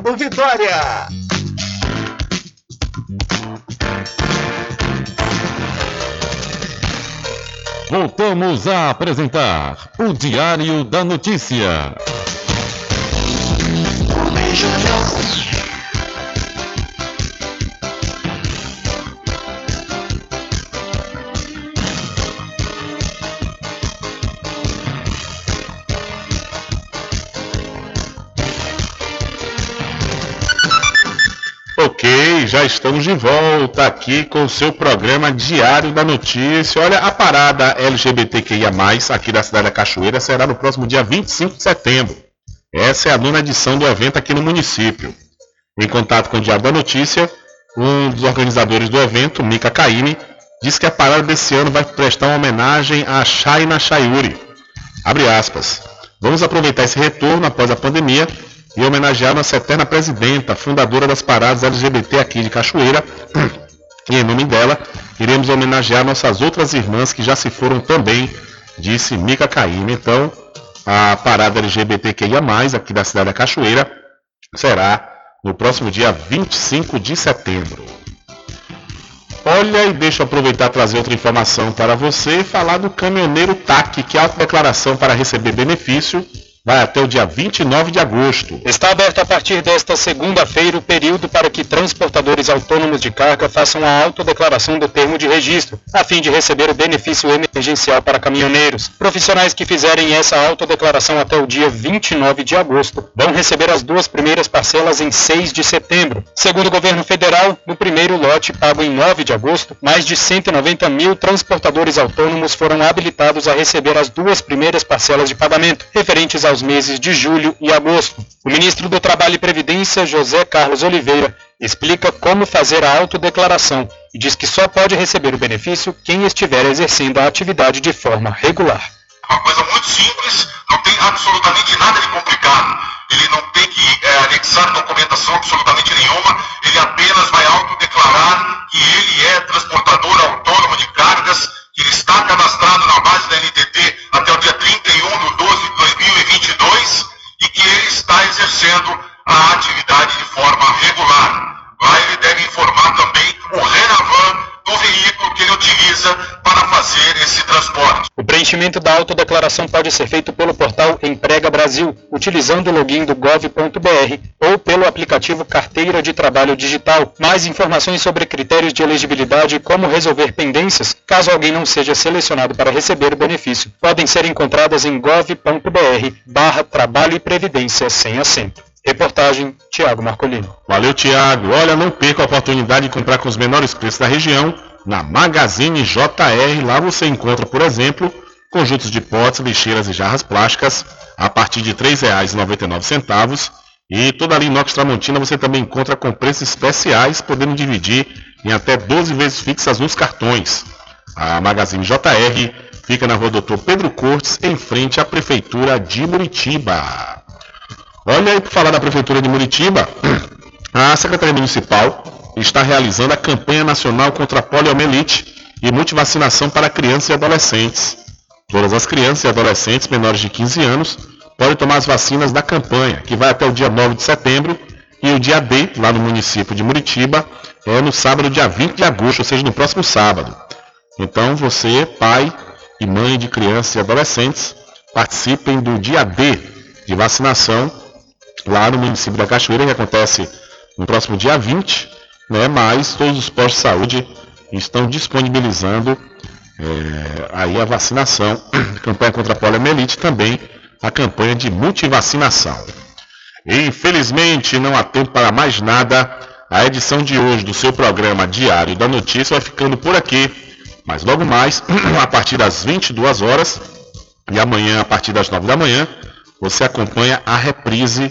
Vitória. Voltamos a apresentar o Diário da Notícia. Estamos de volta aqui com o seu programa Diário da Notícia. Olha, a parada LGBTQIA+, aqui da cidade da Cachoeira, será no próximo dia 25 de setembro. Essa é a nona edição do evento aqui no município. Em contato com o Diário da Notícia, um dos organizadores do evento, Mika Caime, disse que a parada desse ano vai prestar uma homenagem a Shaina Shayuri. Abre aspas. Vamos aproveitar esse retorno após a pandemia e homenagear nossa eterna presidenta, fundadora das paradas LGBT aqui de Cachoeira. E em nome dela, iremos homenagear nossas outras irmãs que já se foram também, disse Mica Caíme. Então, a parada LGBTQIA+, aqui da cidade da Cachoeira, será no próximo dia 25 de setembro. Olha, e deixa eu aproveitar trazer outra informação para você e falar do caminhoneiro TAC, que é a declaração para receber benefício vai até o dia 29 de agosto. Está aberto a partir desta segunda-feira o período para que transportadores autônomos de carga façam a autodeclaração do termo de registro, a fim de receber o benefício emergencial para caminhoneiros. Profissionais que fizerem essa autodeclaração até o dia 29 de agosto vão receber as duas primeiras parcelas em 6 de setembro. Segundo o governo federal, no primeiro lote pago em 9 de agosto, mais de 190 mil transportadores autônomos foram habilitados a receber as duas primeiras parcelas de pagamento, referentes aos meses de julho e agosto. O ministro do Trabalho e Previdência, José Carlos Oliveira, explica como fazer a autodeclaração e diz que só pode receber o benefício quem estiver exercendo a atividade de forma regular. Uma coisa muito simples, não tem absolutamente nada de complicado. Ele não tem que é, anexar documentação absolutamente nenhuma, ele apenas vai autodeclarar que ele é transportador autônomo de cargas, que está cadastrado na base da NTT até o dia 31 de 12 de 2022 e que ele está exercendo a atividade de forma regular. Lá ele deve informar também o RENAVAN do veículo que ele utiliza para fazer esse transporte. O preenchimento da autodeclaração pode ser feito pelo portal Emprega Brasil, utilizando o login do gov.br ou pelo aplicativo Carteira de Trabalho Digital. Mais informações sobre critérios de elegibilidade e como resolver pendências, caso alguém não seja selecionado para receber o benefício, podem ser encontradas em gov.br barra trabalho e previdência sem acento. Reportagem Tiago Marcolino. Valeu, Tiago. Olha, não perca a oportunidade de comprar com os menores preços da região na Magazine JR. Lá você encontra, por exemplo, conjuntos de potes, lixeiras e jarras plásticas a partir de R$ 3,99. E toda a linha inox Tramontina você também encontra com preços especiais, podendo dividir em até 12 vezes fixas nos cartões. A Magazine JR fica na rua Doutor Pedro Cortes, em frente à Prefeitura de Muritiba. Olha aí, para falar da Prefeitura de Muritiba, a Secretaria Municipal está realizando a campanha nacional contra a poliomielite e multivacinação para crianças e adolescentes. Todas as crianças e adolescentes menores de 15 anos podem tomar as vacinas da campanha, que vai até o dia 9 de setembro, e o dia D, lá no município de Muritiba, é no sábado, dia 20 de agosto, ou seja, no próximo sábado. Então, você, pai e mãe de crianças e adolescentes, participem do dia D de vacinação lá no município da Cachoeira, que acontece no próximo dia 20, né, mas todos os postos de saúde estão disponibilizando é, aí a vacinação, a campanha contra a poliomielite também a campanha de multivacinação. Infelizmente não há tempo para mais nada. A edição de hoje do seu programa Diário da Notícia vai ficando por aqui. Mas logo mais, a partir das 22 horas e amanhã a partir das 9 da manhã, você acompanha a reprise